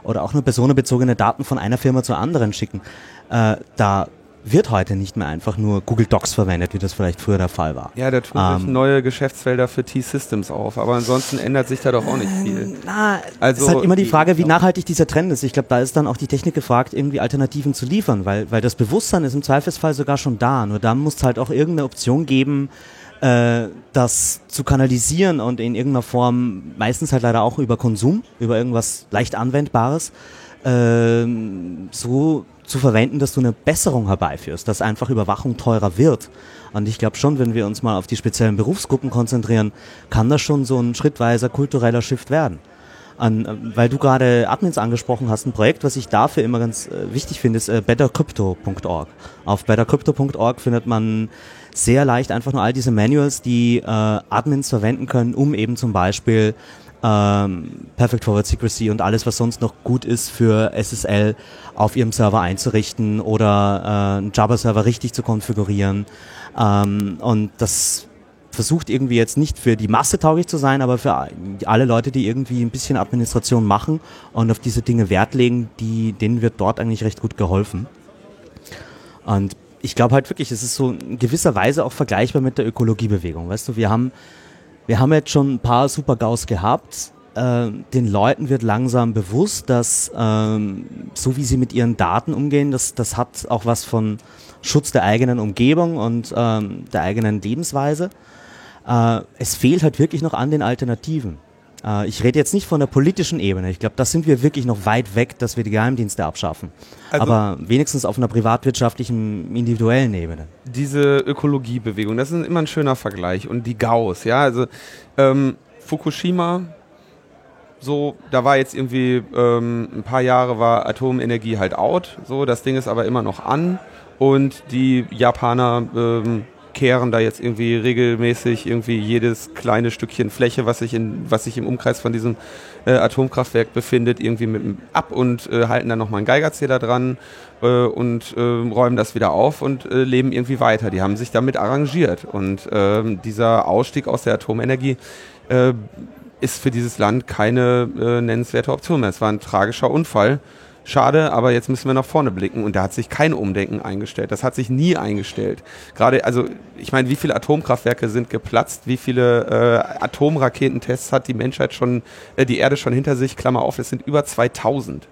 oder auch nur personenbezogene Daten von einer Firma zur anderen schicken. Äh, da wird heute nicht mehr einfach nur Google Docs verwendet, wie das vielleicht früher der Fall war. Ja, da tun ähm, sich neue Geschäftsfelder für T-Systems auf, aber ansonsten ändert sich da doch auch nicht viel. Na, also es ist halt immer die Frage, wie nachhaltig dieser Trend ist. Ich glaube, da ist dann auch die Technik gefragt, irgendwie Alternativen zu liefern, weil, weil das Bewusstsein ist im Zweifelsfall sogar schon da. Nur dann muss es halt auch irgendeine Option geben, äh, das zu kanalisieren und in irgendeiner Form, meistens halt leider auch über Konsum, über irgendwas leicht Anwendbares, äh, so zu verwenden, dass du eine Besserung herbeiführst, dass einfach Überwachung teurer wird. Und ich glaube schon, wenn wir uns mal auf die speziellen Berufsgruppen konzentrieren, kann das schon so ein schrittweiser kultureller Shift werden. An, weil du gerade Admins angesprochen hast, ein Projekt, was ich dafür immer ganz äh, wichtig finde, ist äh, bettercrypto.org. Auf bettercrypto.org findet man sehr leicht einfach nur all diese Manuals, die äh, Admins verwenden können, um eben zum Beispiel ähm, Perfect Forward Secrecy und alles, was sonst noch gut ist für SSL auf ihrem Server einzurichten oder äh, einen Java-Server richtig zu konfigurieren. Ähm, und das versucht irgendwie jetzt nicht für die Masse tauglich zu sein, aber für alle Leute, die irgendwie ein bisschen Administration machen und auf diese Dinge Wert legen, die, denen wird dort eigentlich recht gut geholfen. Und ich glaube halt wirklich, es ist so in gewisser Weise auch vergleichbar mit der Ökologiebewegung. Weißt du, wir haben wir haben jetzt schon ein paar Super-GAUs gehabt. äh, den Leuten wird langsam bewusst, dass ähm, so wie sie mit ihren Daten umgehen, das, das hat auch was von Schutz der eigenen Umgebung und ähm, der eigenen Lebensweise. Äh, es fehlt halt wirklich noch an den Alternativen. Äh, ich rede jetzt nicht von der politischen Ebene. Ich glaube, da sind wir wirklich noch weit weg, dass wir die Geheimdienste abschaffen. Also- Aber wenigstens auf einer privatwirtschaftlichen, individuellen Ebene. diese Ökologiebewegung, das ist immer ein schöner Vergleich. Und die Gauss, ja, also ähm, Fukushima, so, da war jetzt irgendwie ähm, ein paar Jahre war Atomenergie halt out, so, das Ding ist aber immer noch an und die Japaner ähm, kehren da jetzt irgendwie regelmäßig irgendwie jedes kleine Stückchen Fläche, was sich in, was sich im Umkreis von diesem äh, Atomkraftwerk befindet, irgendwie mit ab und äh, halten dann nochmal einen Geigerzähler dran äh, und äh, räumen das wieder auf und äh, leben irgendwie weiter. Die haben sich damit arrangiert. Und ähm, dieser Ausstieg aus der Atomenergie äh, ist für dieses Land keine äh, nennenswerte Option mehr. Es war ein tragischer Unfall. Schade, aber jetzt müssen wir nach vorne blicken und da hat sich kein Umdenken eingestellt. Das hat sich nie eingestellt. Gerade, also ich meine, wie viele Atomkraftwerke sind geplatzt? Wie viele äh, Atomraketentests hat die Menschheit schon, äh, die Erde schon hinter sich? Klammer auf, es sind über 2000.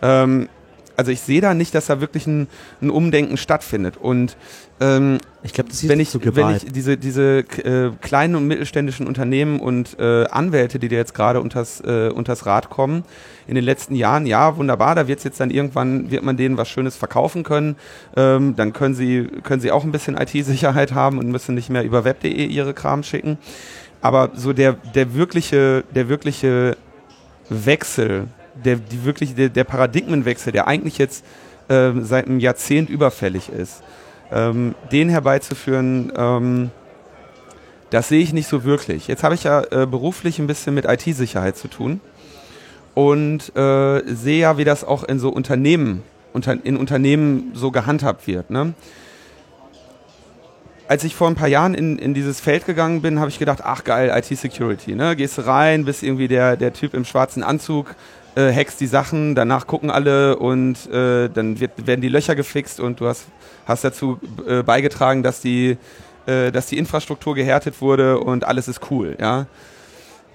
Ähm, also ich sehe da nicht, dass da wirklich ein, ein Umdenken stattfindet. Und ähm, Ich glaube, das wenn ich, so wenn ich diese, diese äh, kleinen und mittelständischen Unternehmen und äh, Anwälte, die dir jetzt gerade unters, äh, unters Rad kommen, in den letzten Jahren, ja, wunderbar, da wird jetzt dann irgendwann, wird man denen was Schönes verkaufen können. Ähm, dann können sie, können sie auch ein bisschen IT-Sicherheit haben und müssen nicht mehr über web.de ihre Kram schicken. Aber so der, der wirkliche, der wirkliche Wechsel, der, die wirklich, der, der Paradigmenwechsel, der eigentlich jetzt ähm, seit einem Jahrzehnt überfällig ist, ähm, den herbeizuführen, ähm, das sehe ich nicht so wirklich. Jetzt habe ich ja äh, beruflich ein bisschen mit IT-Sicherheit zu tun und äh, sehe ja, wie das auch in so Unternehmen, unter, in Unternehmen so gehandhabt wird. Ne? Als ich vor ein paar Jahren in, in dieses Feld gegangen bin, habe ich gedacht, ach geil, IT-Security. Ne? Gehst rein, bist irgendwie der, der Typ im schwarzen Anzug, äh, hackst die Sachen, danach gucken alle und äh, dann wird, werden die Löcher gefixt und du hast, hast dazu äh, beigetragen, dass die, äh, dass die Infrastruktur gehärtet wurde und alles ist cool. Ja?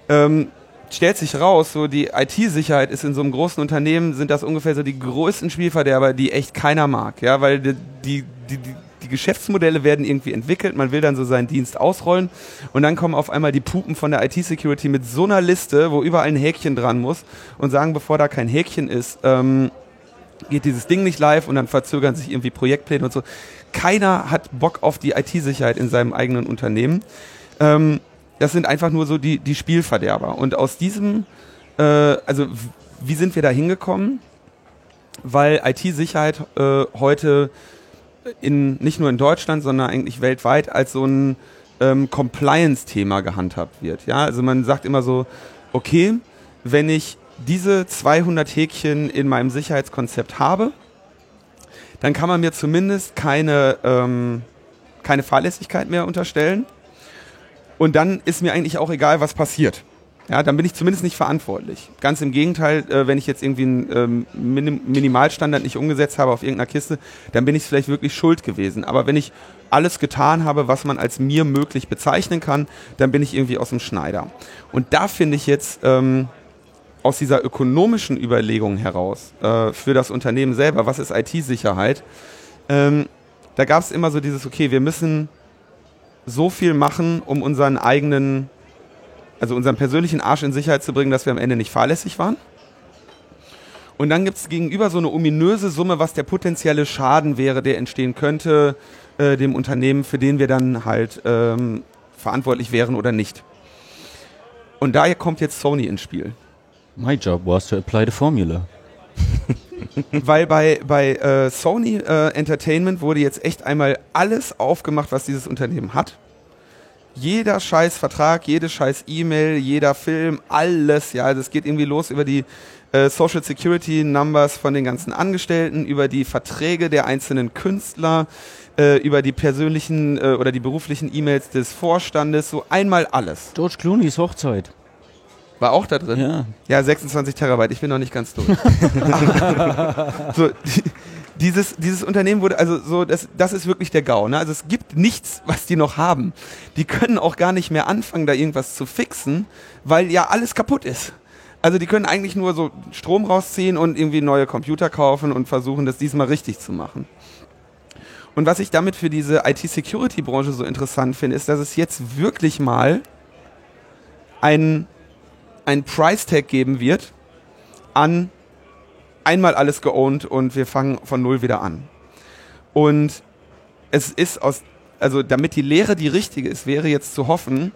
Ähm, stellt sich raus, so die IT-Sicherheit ist in so einem großen Unternehmen, sind das ungefähr so die größten Spielverderber, die echt keiner mag. Ja, weil die, die, die, die Geschäftsmodelle werden irgendwie entwickelt, man will dann so seinen Dienst ausrollen und dann kommen auf einmal die Pupen von der IT-Security mit so einer Liste, wo überall ein Häkchen dran muss und sagen, bevor da kein Häkchen ist, ähm, geht dieses Ding nicht live und dann verzögern sich irgendwie Projektpläne und so. Keiner hat Bock auf die IT-Sicherheit in seinem eigenen Unternehmen. Ähm, das sind einfach nur so die, die Spielverderber. Und aus diesem, äh, also wie sind wir da hingekommen? Weil IT-Sicherheit äh, heute in, nicht nur in Deutschland, sondern eigentlich weltweit als so ein ähm, Compliance-Thema gehandhabt wird. Ja, also man sagt immer so, okay, wenn ich diese 200 Häkchen in meinem Sicherheitskonzept habe, dann kann man mir zumindest keine, ähm, keine Fahrlässigkeit mehr unterstellen. Und dann ist mir eigentlich auch egal, was passiert. Ja, dann bin ich zumindest nicht verantwortlich. Ganz im Gegenteil, äh, wenn ich jetzt irgendwie einen ähm, Minim Minimalstandard nicht umgesetzt habe auf irgendeiner Kiste, dann bin ich vielleicht wirklich schuld gewesen. Aber wenn ich alles getan habe, was man als mir möglich bezeichnen kann, dann bin ich irgendwie aus dem Schneider. Und da finde ich jetzt ähm, aus dieser ökonomischen Überlegung heraus äh, für das Unternehmen selber, was ist IT-Sicherheit, ähm, da gab es immer so dieses, okay, wir müssen so viel machen, um unseren eigenen also unseren persönlichen Arsch in Sicherheit zu bringen, dass wir am Ende nicht fahrlässig waren. Und dann gibt es gegenüber so eine ominöse Summe, was der potenzielle Schaden wäre, der entstehen könnte äh, dem Unternehmen, für den wir dann halt ähm, verantwortlich wären oder nicht. Und daher kommt jetzt Sony ins Spiel. My job was to apply the formula. *laughs* Weil bei, bei äh, Sony äh, Entertainment wurde jetzt echt einmal alles aufgemacht, was dieses Unternehmen hat. Jeder scheiß Vertrag, jede scheiß E-Mail, jeder Film, alles, ja, das geht irgendwie los über die äh, Social Security Numbers von den ganzen Angestellten, über die Verträge der einzelnen Künstler, äh, über die persönlichen äh, oder die beruflichen E-Mails des Vorstandes, so einmal alles. George Clooney's Hochzeit. War auch da drin? Ja. Ja, 26 Terabyte, ich bin noch nicht ganz durch. *laughs* *laughs* so, die, dieses, dieses Unternehmen wurde, also so, das, das ist wirklich der GAU. Ne? Also es gibt nichts, was die noch haben. Die können auch gar nicht mehr anfangen, da irgendwas zu fixen, weil ja alles kaputt ist. Also die können eigentlich nur so Strom rausziehen und irgendwie neue Computer kaufen und versuchen, das diesmal richtig zu machen. Und was ich damit für diese IT-Security-Branche so interessant finde, ist, dass es jetzt wirklich mal ein, ein Price-Tag geben wird an einmal alles geowned und wir fangen von null wieder an. Und es ist aus, also damit die Lehre die richtige ist, wäre jetzt zu hoffen,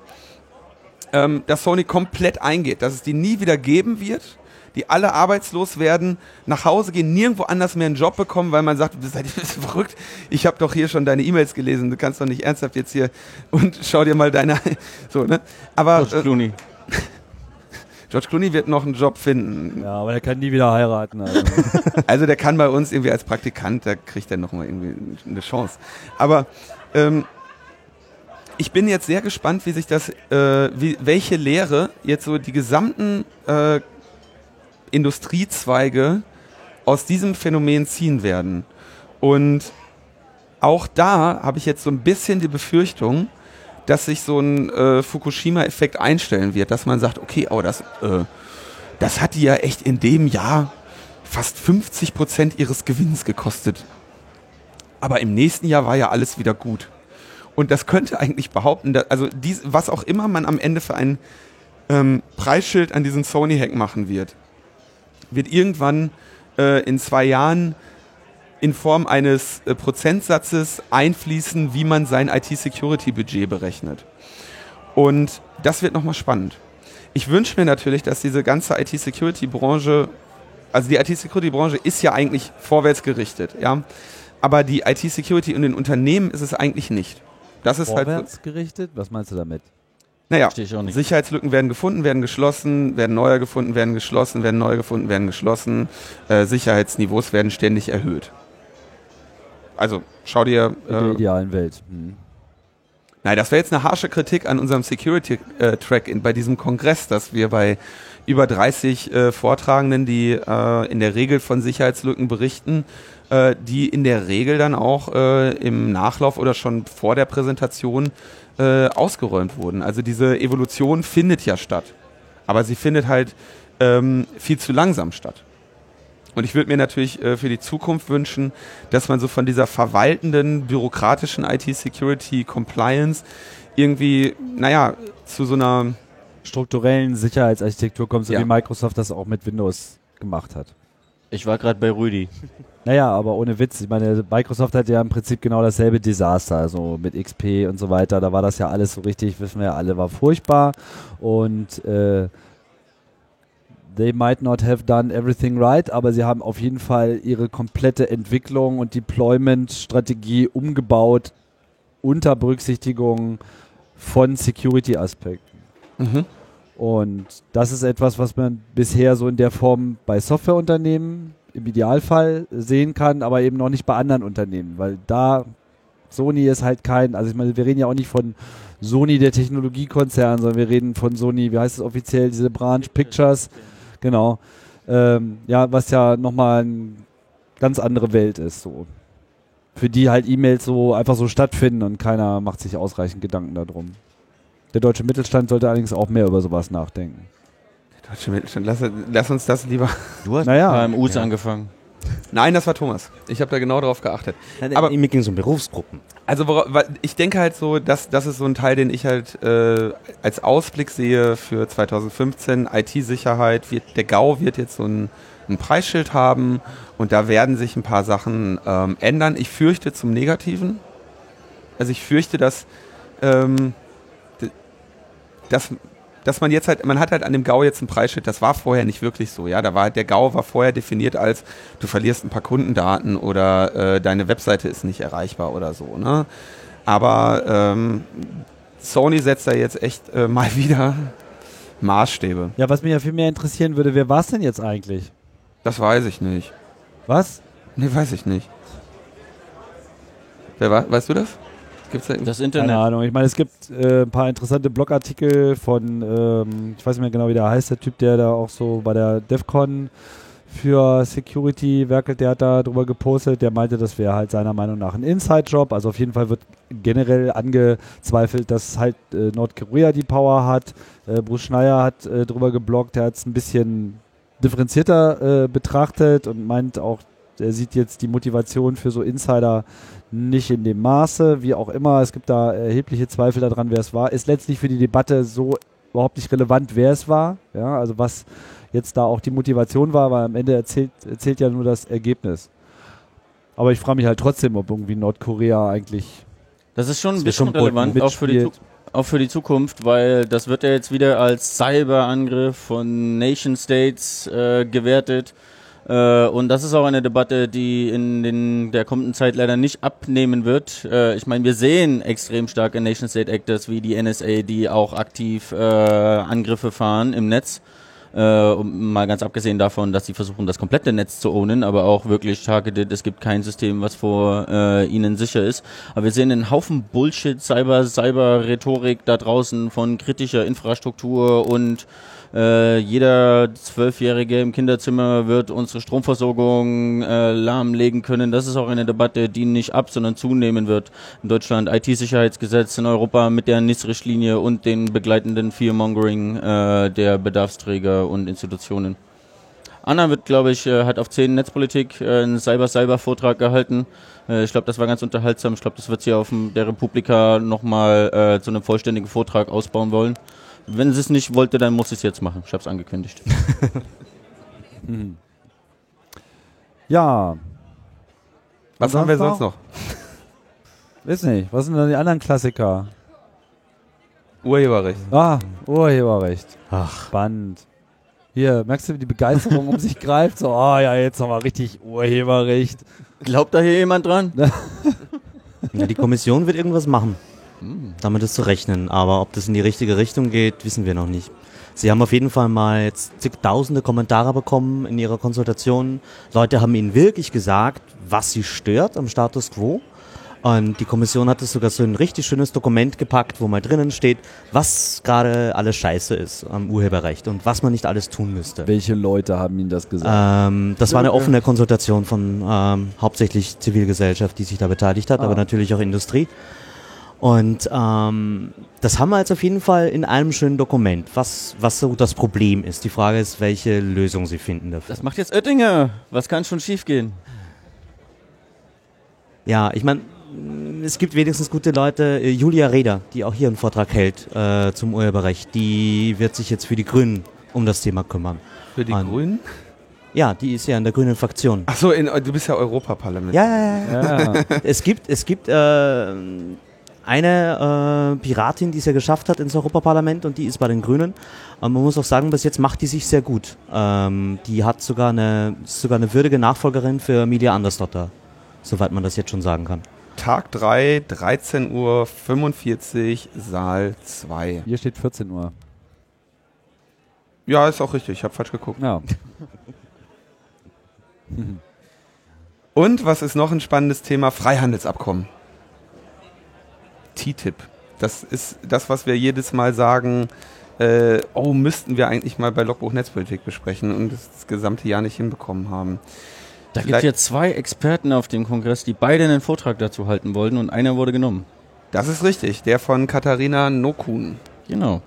ähm, dass Sony komplett eingeht, dass es die nie wieder geben wird, die alle arbeitslos werden, nach Hause gehen, nirgendwo anders mehr einen Job bekommen, weil man sagt, du *laughs* seid verrückt, ich habe doch hier schon deine E-Mails gelesen, du kannst doch nicht ernsthaft jetzt hier und schau dir mal deine *laughs* so, ne? Aber George Clooney. George Clooney wird noch einen Job finden. Ja, aber er kann nie wieder heiraten. Also. *laughs* Also der kann bei uns irgendwie als Praktikant, da kriegt er noch mal irgendwie eine Chance. Aber ähm, ich bin jetzt sehr gespannt, wie sich das, äh, wie, welche Lehre jetzt so die gesamten äh, Industriezweige aus diesem Phänomen ziehen werden. Und auch da habe ich jetzt so ein bisschen die Befürchtung, dass sich so ein äh, Fukushima-Effekt einstellen wird, dass man sagt, okay, oh, das, äh, das hat die ja echt in dem Jahr fast 50 Prozent ihres Gewinns gekostet. Aber im nächsten Jahr war ja alles wieder gut. Und das könnte eigentlich behaupten, dass, also dies, was auch immer man am Ende für ein ähm, Preisschild an diesen Sony-Hack machen wird, wird irgendwann äh, in zwei Jahren in Form eines äh, Prozentsatzes einfließen, wie man sein IT-Security-Budget berechnet. Und das wird nochmal spannend. Ich wünsche mir natürlich, dass diese ganze IT-Security-Branche, also die IT-Security-Branche ist ja eigentlich vorwärts gerichtet, ja. Aber die IT-Security in den Unternehmen ist es eigentlich nicht. Das ist halt so, Vorwärts gerichtet? Was meinst du damit? naja. Sicherheitslücken werden gefunden, werden geschlossen, werden neue gefunden, werden geschlossen, werden neue gefunden, werden geschlossen. Äh, Sicherheitsniveaus werden ständig erhöht. Also schau dir. In der Äh, idealen Welt. Hm. nein, das wäre jetzt eine harsche Kritik an unserem Security-Track in, bei diesem Kongress, dass wir bei über 30 äh, Vortragenden, die äh, in der Regel von Sicherheitslücken berichten, äh, die in der Regel dann auch äh, im Nachlauf oder schon vor der Präsentation äh, ausgeräumt wurden. Also diese Evolution findet ja statt. Aber sie findet halt ähm, viel zu langsam statt. Und ich würde mir natürlich äh, für die Zukunft wünschen, dass man so von dieser verwaltenden, bürokratischen IT-Security-Compliance irgendwie, naja, zu so einer, Strukturellen Sicherheitsarchitektur kommt, so Ja. wie Microsoft das auch mit Windows gemacht hat. Ich war gerade bei Rüdi. *laughs* Naja, aber ohne Witz. Ich meine, Microsoft hat ja im Prinzip genau dasselbe Desaster, also mit XP und so weiter. Da war das ja alles so richtig, wissen wir ja alle, war furchtbar. Und äh, they might not have done everything right, aber sie haben auf jeden Fall ihre komplette Entwicklung und Deployment-Strategie umgebaut unter Berücksichtigung von Security-Aspekten. Und das ist etwas, was man bisher so in der Form bei Softwareunternehmen im Idealfall sehen kann, aber eben noch nicht bei anderen Unternehmen, weil da Sony ist halt kein, also ich meine, wir reden ja auch nicht von Sony, der Technologiekonzern, sondern wir reden von Sony, wie heißt es offiziell, diese Branch Pictures, genau, ähm, ja, was ja nochmal eine ganz andere Welt ist, so. Für die halt E-Mails so einfach so stattfinden und keiner macht sich ausreichend Gedanken darum. Der deutsche Mittelstand sollte allerdings auch mehr über sowas nachdenken. Deutsche Mittelstand, lass, lass uns das lieber. Du hast Naja, KMUs angefangen. Nein, das war Thomas. Ich habe da genau drauf geachtet. aber Aber- mir ging es um Berufsgruppen. Also ich denke halt so, dass das ist so ein Teil, den ich halt äh, als Ausblick sehe für 2015. IT-Sicherheit wird, der GAU wird jetzt so ein, ein Preisschild haben und da werden sich ein paar Sachen ähm, ändern. Ich fürchte zum Negativen. Also ich fürchte, dass ähm, dass dass man jetzt halt, man hat halt an dem GAU jetzt ein Preisschild, das war vorher nicht wirklich so, ja, da war der GAU war vorher definiert als, du verlierst ein paar Kundendaten oder äh, deine Webseite ist nicht erreichbar oder so, ne, aber ähm, Sony setzt da jetzt echt äh, *laughs* mal wieder Maßstäbe. Ja, was mich ja viel mehr interessieren würde, wer war es denn jetzt eigentlich? Das weiß ich nicht. Was? Nee, weiß ich nicht. Wer war, weißt du das? Gibt's da Das Keine Internet. Ahnung. Ich meine, es gibt äh, ein paar interessante Blogartikel von, ähm, ich weiß nicht mehr genau, wie der heißt, der Typ, der da auch so bei der DEFCON für Security werkelt, der hat da drüber gepostet, der meinte, das wäre halt seiner Meinung nach ein Inside-Job. Also auf jeden Fall wird generell angezweifelt, dass halt äh, Nordkorea die Power hat. Äh, Bruce Schneier hat äh, drüber geblockt, der hat es ein bisschen differenzierter äh, betrachtet und meint auch, er sieht jetzt die Motivation für so Insider nicht in dem Maße, wie auch immer. Es gibt da erhebliche Zweifel daran, wer es war. Ist letztlich für die Debatte so überhaupt nicht relevant, wer es war. Ja, also was jetzt da auch die Motivation war, weil am Ende erzählt, erzählt ja nur das Ergebnis. Aber ich frage mich halt trotzdem, ob irgendwie Nordkorea eigentlich. Das ist schon ein bisschen relevant, auch für, die, auch für die Zukunft, weil das wird ja jetzt wieder als Cyberangriff von Nation States äh, gewertet. Äh, und das ist auch eine Debatte, die in den, der kommenden Zeit leider nicht abnehmen wird. Äh, ich meine, wir sehen extrem starke Nation State Actors wie die NSA, die auch aktiv äh, Angriffe fahren im Netz. Mal ganz abgesehen davon, dass sie versuchen, das komplette Netz zu ownen, aber auch wirklich targeted. Es gibt kein System, was vor ihnen sicher ist. Aber wir sehen einen Haufen Bullshit, Cyber, Cyber-Rhetorik da draußen von kritischer Infrastruktur und äh, jeder Zwölfjährige im Kinderzimmer wird unsere Stromversorgung äh, lahmlegen können. Das ist auch eine Debatte, die nicht ab, sondern zunehmen wird. In Deutschland IT-Sicherheitsgesetz, in Europa mit der NIS-Richtlinie und den begleitenden Fearmongering äh, der Bedarfsträger und Institutionen. Anna wird, glaube ich, äh, hat auf 10 Netzpolitik äh, einen Cyber-Cyber-Vortrag gehalten. Äh, ich glaube, das war ganz unterhaltsam. Ich glaube, das wird sie auf der Republika nochmal äh, zu einem vollständigen Vortrag ausbauen wollen. Wenn sie es nicht wollte, dann muss ich es jetzt machen. Ich habe es angekündigt. *laughs* hm. Ja. Was haben wir sonst noch? Weiß nicht. Was sind denn die anderen Klassiker? Urheberrecht. Ah, Urheberrecht. Ach. Spannend. Hier, merkst du, wie die Begeisterung um sich *laughs* greift? So, ah oh, ja, jetzt nochmal richtig Urheberrecht. Glaubt da hier jemand dran? *laughs* ja, die Kommission wird irgendwas machen. Damit ist zu rechnen. Aber ob das in die richtige Richtung geht, wissen wir noch nicht. Sie haben auf jeden Fall mal jetzt zigtausende Kommentare bekommen in ihrer Konsultation. Leute haben ihnen wirklich gesagt, was sie stört am Status quo. Und die Kommission hat es sogar so ein richtig schönes Dokument gepackt, wo mal drinnen steht, was gerade alles scheiße ist am Urheberrecht und was man nicht alles tun müsste. Welche Leute haben Ihnen das gesagt? Ähm, das war eine offene Konsultation von ähm, hauptsächlich Zivilgesellschaft, die sich da beteiligt hat, ah. aber natürlich auch Industrie. Und ähm, das haben wir jetzt auf jeden Fall in einem schönen Dokument, was, was so das Problem ist. Die Frage ist, welche Lösung Sie finden dafür. Das macht jetzt Oettinger. Was kann schon schiefgehen? Ja, ich meine, es gibt wenigstens gute Leute. Äh, Julia Reda, die auch hier einen Vortrag hält äh, zum Urheberrecht, die wird sich jetzt für die Grünen um das Thema kümmern. Für die Und Grünen? Ja, die ist ja in der grünen Fraktion. Ach so, in, du bist ja Europaparlament. Ja, ja, ja. ja. es gibt, es gibt äh, eine äh, Piratin, die es ja geschafft hat ins Europaparlament und die ist bei den Grünen. Und man muss auch sagen, bis jetzt macht die sich sehr gut. Ähm, die hat sogar eine, sogar eine würdige Nachfolgerin für Emilia Andersdotter, soweit man das jetzt schon sagen kann. Tag 3, 13 Uhr 45, Saal 2. Hier steht 14 Uhr. Ja, ist auch richtig. Ich habe falsch geguckt. Ja. *laughs* Und was ist noch ein spannendes Thema? Freihandelsabkommen. TTIP. Das ist das, was wir jedes Mal sagen, äh, oh, müssten wir eigentlich mal bei Logbuch Netzpolitik besprechen und das, das gesamte Jahr nicht hinbekommen haben. Da gibt es ja zwei Experten auf dem Kongress, die beide einen Vortrag dazu halten wollten und einer wurde genommen. Das ist richtig, der von Katharina Nokun. Genau.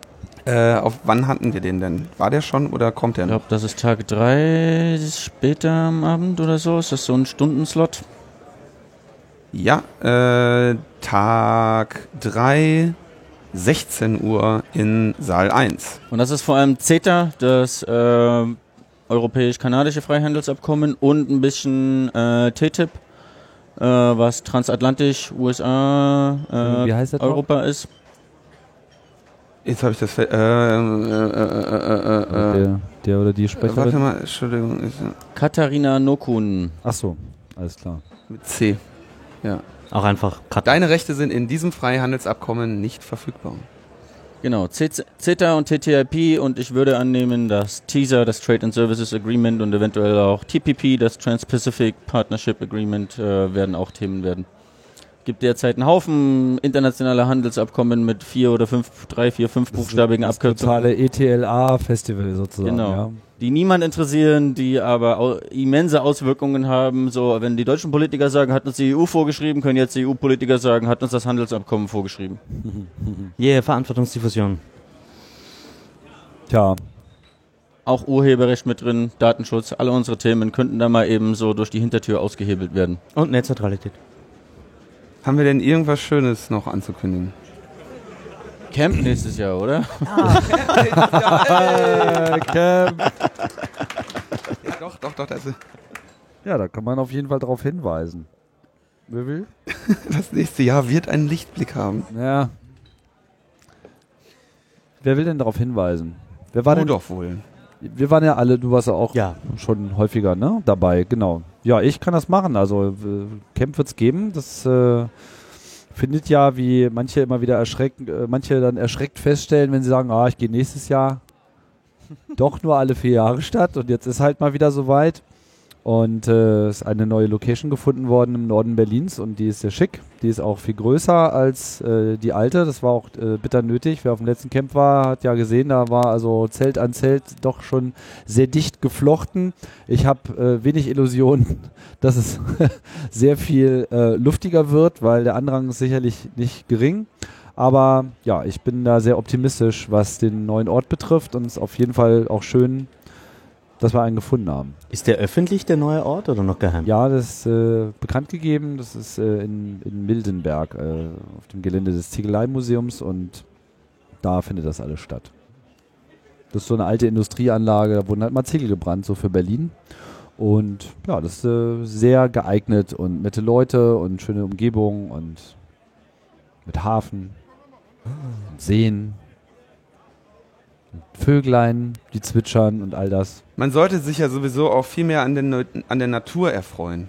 Äh, auf wann hatten wir den denn? War der schon oder kommt der noch? Ich glaube, das ist Tag 3 später am Abend oder so. Ist das so ein Stundenslot? Ja, äh, Tag 3, 16 Uhr in Saal 1. Und das ist vor allem CETA, das äh, europäisch-kanadische Freihandelsabkommen und ein bisschen äh, TTIP, äh, was transatlantisch USA, äh, Wie heißt Europa noch? ist. Jetzt habe ich das. Äh, äh, äh, der, der, oder die Sprecherin. warte mal, Entschuldigung. Katharina Nokun. Ach so, alles klar. Mit C. Ja. Auch einfach cut. Deine Rechte sind in diesem Freihandelsabkommen nicht verfügbar. Genau, CETA und TTIP und ich würde annehmen, dass TISA, das Trade and Services Agreement und eventuell auch TPP, das Trans-Pacific Partnership Agreement, äh, werden auch Themen werden. Es gibt derzeit einen Haufen internationaler Handelsabkommen mit vier oder fünf, drei, vier, fünf buchstabigen Abkürzungen. Totale ETLA-Festival sozusagen. Genau. Ja. Die niemand interessieren, die aber immense Auswirkungen haben. So, wenn die deutschen Politiker sagen, hat uns die EU vorgeschrieben, können jetzt die EU-Politiker sagen, hat uns das Handelsabkommen vorgeschrieben. *laughs* Yeah, Verantwortungsdiffusion. Tja, Auch Urheberrecht mit drin, Datenschutz, alle unsere Themen könnten da mal eben so durch die Hintertür ausgehebelt werden. Und Netzneutralität. Haben wir denn irgendwas Schönes noch anzukündigen? Camp nächstes Jahr, oder? *laughs* äh, Camp. Ja, doch, doch, doch. Das, Ja, da kann man auf jeden Fall darauf hinweisen. Wer will? *laughs* das nächste Jahr wird einen Lichtblick haben. Ja. Wer will denn darauf hinweisen? Wer war du denn? doch wohl. Wir waren ja alle, du warst ja auch Ja. schon häufiger ne? dabei, genau. Ja, ich kann das machen. Also äh, Camp wird's geben. Das äh, findet ja, wie manche immer wieder erschrecken, äh, manche dann erschreckt feststellen, wenn sie sagen, ah, ich gehe nächstes Jahr *laughs* doch nur alle vier Jahre statt und jetzt ist halt mal wieder soweit. Und äh, ist eine neue Location gefunden worden im Norden Berlins und die ist sehr schick. Die ist auch viel größer als äh, die alte. Das war auch äh, bitter nötig. Wer auf dem letzten Camp war, hat ja gesehen, da war also Zelt an Zelt doch schon sehr dicht geflochten. Ich habe äh, wenig Illusionen, *laughs* dass es *laughs* sehr viel äh, luftiger wird, weil der Andrang ist sicherlich nicht gering. Aber ja, ich bin da sehr optimistisch, was den neuen Ort betrifft und es ist auf jeden Fall auch schön, dass wir einen gefunden haben. Ist der öffentlich, der neue Ort, oder noch geheim? Ja, das ist äh, bekannt gegeben. Das ist äh, in, in Mildenberg, äh, auf dem Gelände des Ziegeleimuseums und da findet das alles statt. Das ist so eine alte Industrieanlage, da wurden halt mal Ziegel gebrannt, so für Berlin. Und ja, das ist äh, sehr geeignet und nette Leute und schöne Umgebung und mit Hafen und Seen. und Vöglein, die zwitschern und all das. Man sollte sich ja sowieso auch viel mehr an der, Neu- an der Natur erfreuen.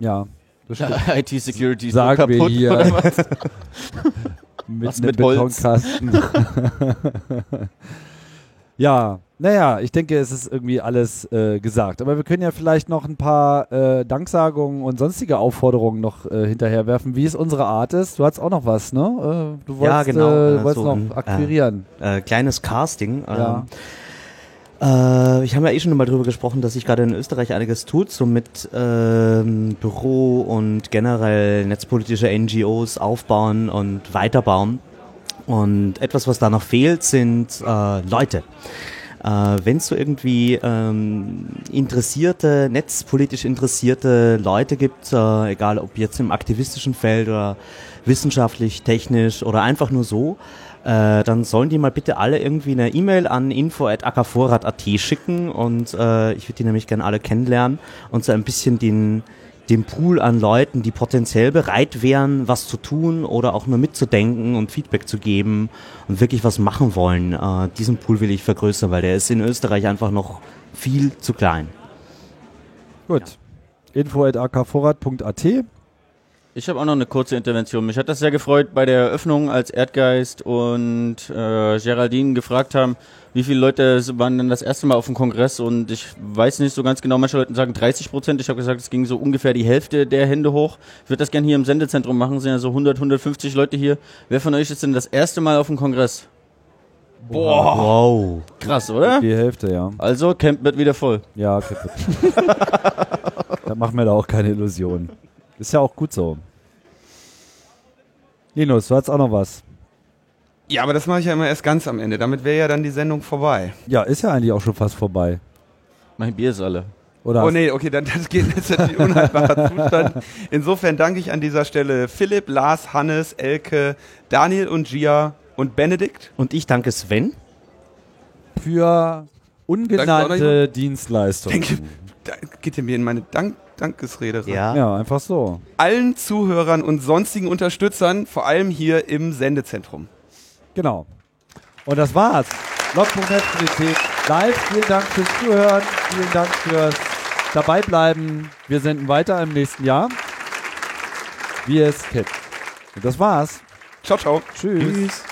Ja. IT-Security *laughs* ist Sagen so wir kaputt, hier. oder was? *laughs* mit Was einem mit? Betonkasten. *laughs* ja, naja, ich denke, es ist irgendwie alles äh, gesagt. Aber wir können ja vielleicht noch ein paar äh, Danksagungen und sonstige Aufforderungen noch äh, hinterherwerfen, wie es unsere Art ist. Du hast auch noch was, ne? Äh, du wolltest, Ja, genau, äh, du äh, wolltest so noch ein, äh, akquirieren. Äh, kleines Casting. Ja. Äh, ich habe ja eh schon mal drüber gesprochen, dass sich gerade in Österreich einiges tut, so mit ähm, Büro und generell netzpolitische NGOs aufbauen und weiterbauen. Und etwas, was da noch fehlt, sind äh, Leute. Äh, Wenn es so irgendwie ähm, interessierte, netzpolitisch interessierte Leute gibt, äh, egal ob jetzt im aktivistischen Feld oder wissenschaftlich, technisch oder einfach nur so, äh, dann sollen die mal bitte alle irgendwie eine E-Mail an info.ackervorrat.at schicken und äh, ich würde die nämlich gerne alle kennenlernen und so ein bisschen den, den Pool an Leuten, die potenziell bereit wären, was zu tun oder auch nur mitzudenken und Feedback zu geben und wirklich was machen wollen. Äh, diesen Pool will ich vergrößern, weil der ist in Österreich einfach noch viel zu klein. Gut. info.akvorrat.at Ich habe auch noch eine kurze Intervention. Mich hat das sehr gefreut bei der Eröffnung, als Erdgeist und äh, Geraldine gefragt haben, wie viele Leute waren denn das erste Mal auf dem Kongress und ich weiß nicht so ganz genau, manche Leute sagen 30 Prozent. Ich habe gesagt, es ging so ungefähr die Hälfte der Hände hoch. Ich würde das gerne hier im Sendezentrum machen, sind ja so 100, 150 Leute hier. Wer von euch ist denn das erste Mal auf dem Kongress? Boah. Wow. Krass, oder? Die Hälfte, ja. Also, Camp wird wieder voll. Ja, okay. *laughs* da machen wir da auch keine Illusionen. Ist ja auch gut so. Linus, du hast auch noch was. Ja, aber das mache ich ja immer erst ganz am Ende. Damit wäre ja dann die Sendung vorbei. Ja, ist ja eigentlich auch schon fast vorbei. Mein Bier ist alle. Oder? Oh nee, okay, dann das geht jetzt natürlich unhaltbarer Zustand. Insofern danke ich an dieser Stelle Philipp, Lars, Hannes, Elke, Daniel und Gia und Benedikt. Und ich danke Sven. Für ungenannte Dienstleistungen. Denke, geht ihr mir in meine Dank Dankesrede. Ja. Ja, einfach so. Allen Zuhörern und sonstigen Unterstützern, vor allem hier im Sendezentrum. Genau. Und das war's. Log.net live. Vielen Dank fürs Zuhören. Vielen Dank fürs Dabeibleiben. Wir senden weiter im nächsten Jahr. Wie es kennt. Und das war's. Ciao, ciao. Tschüss.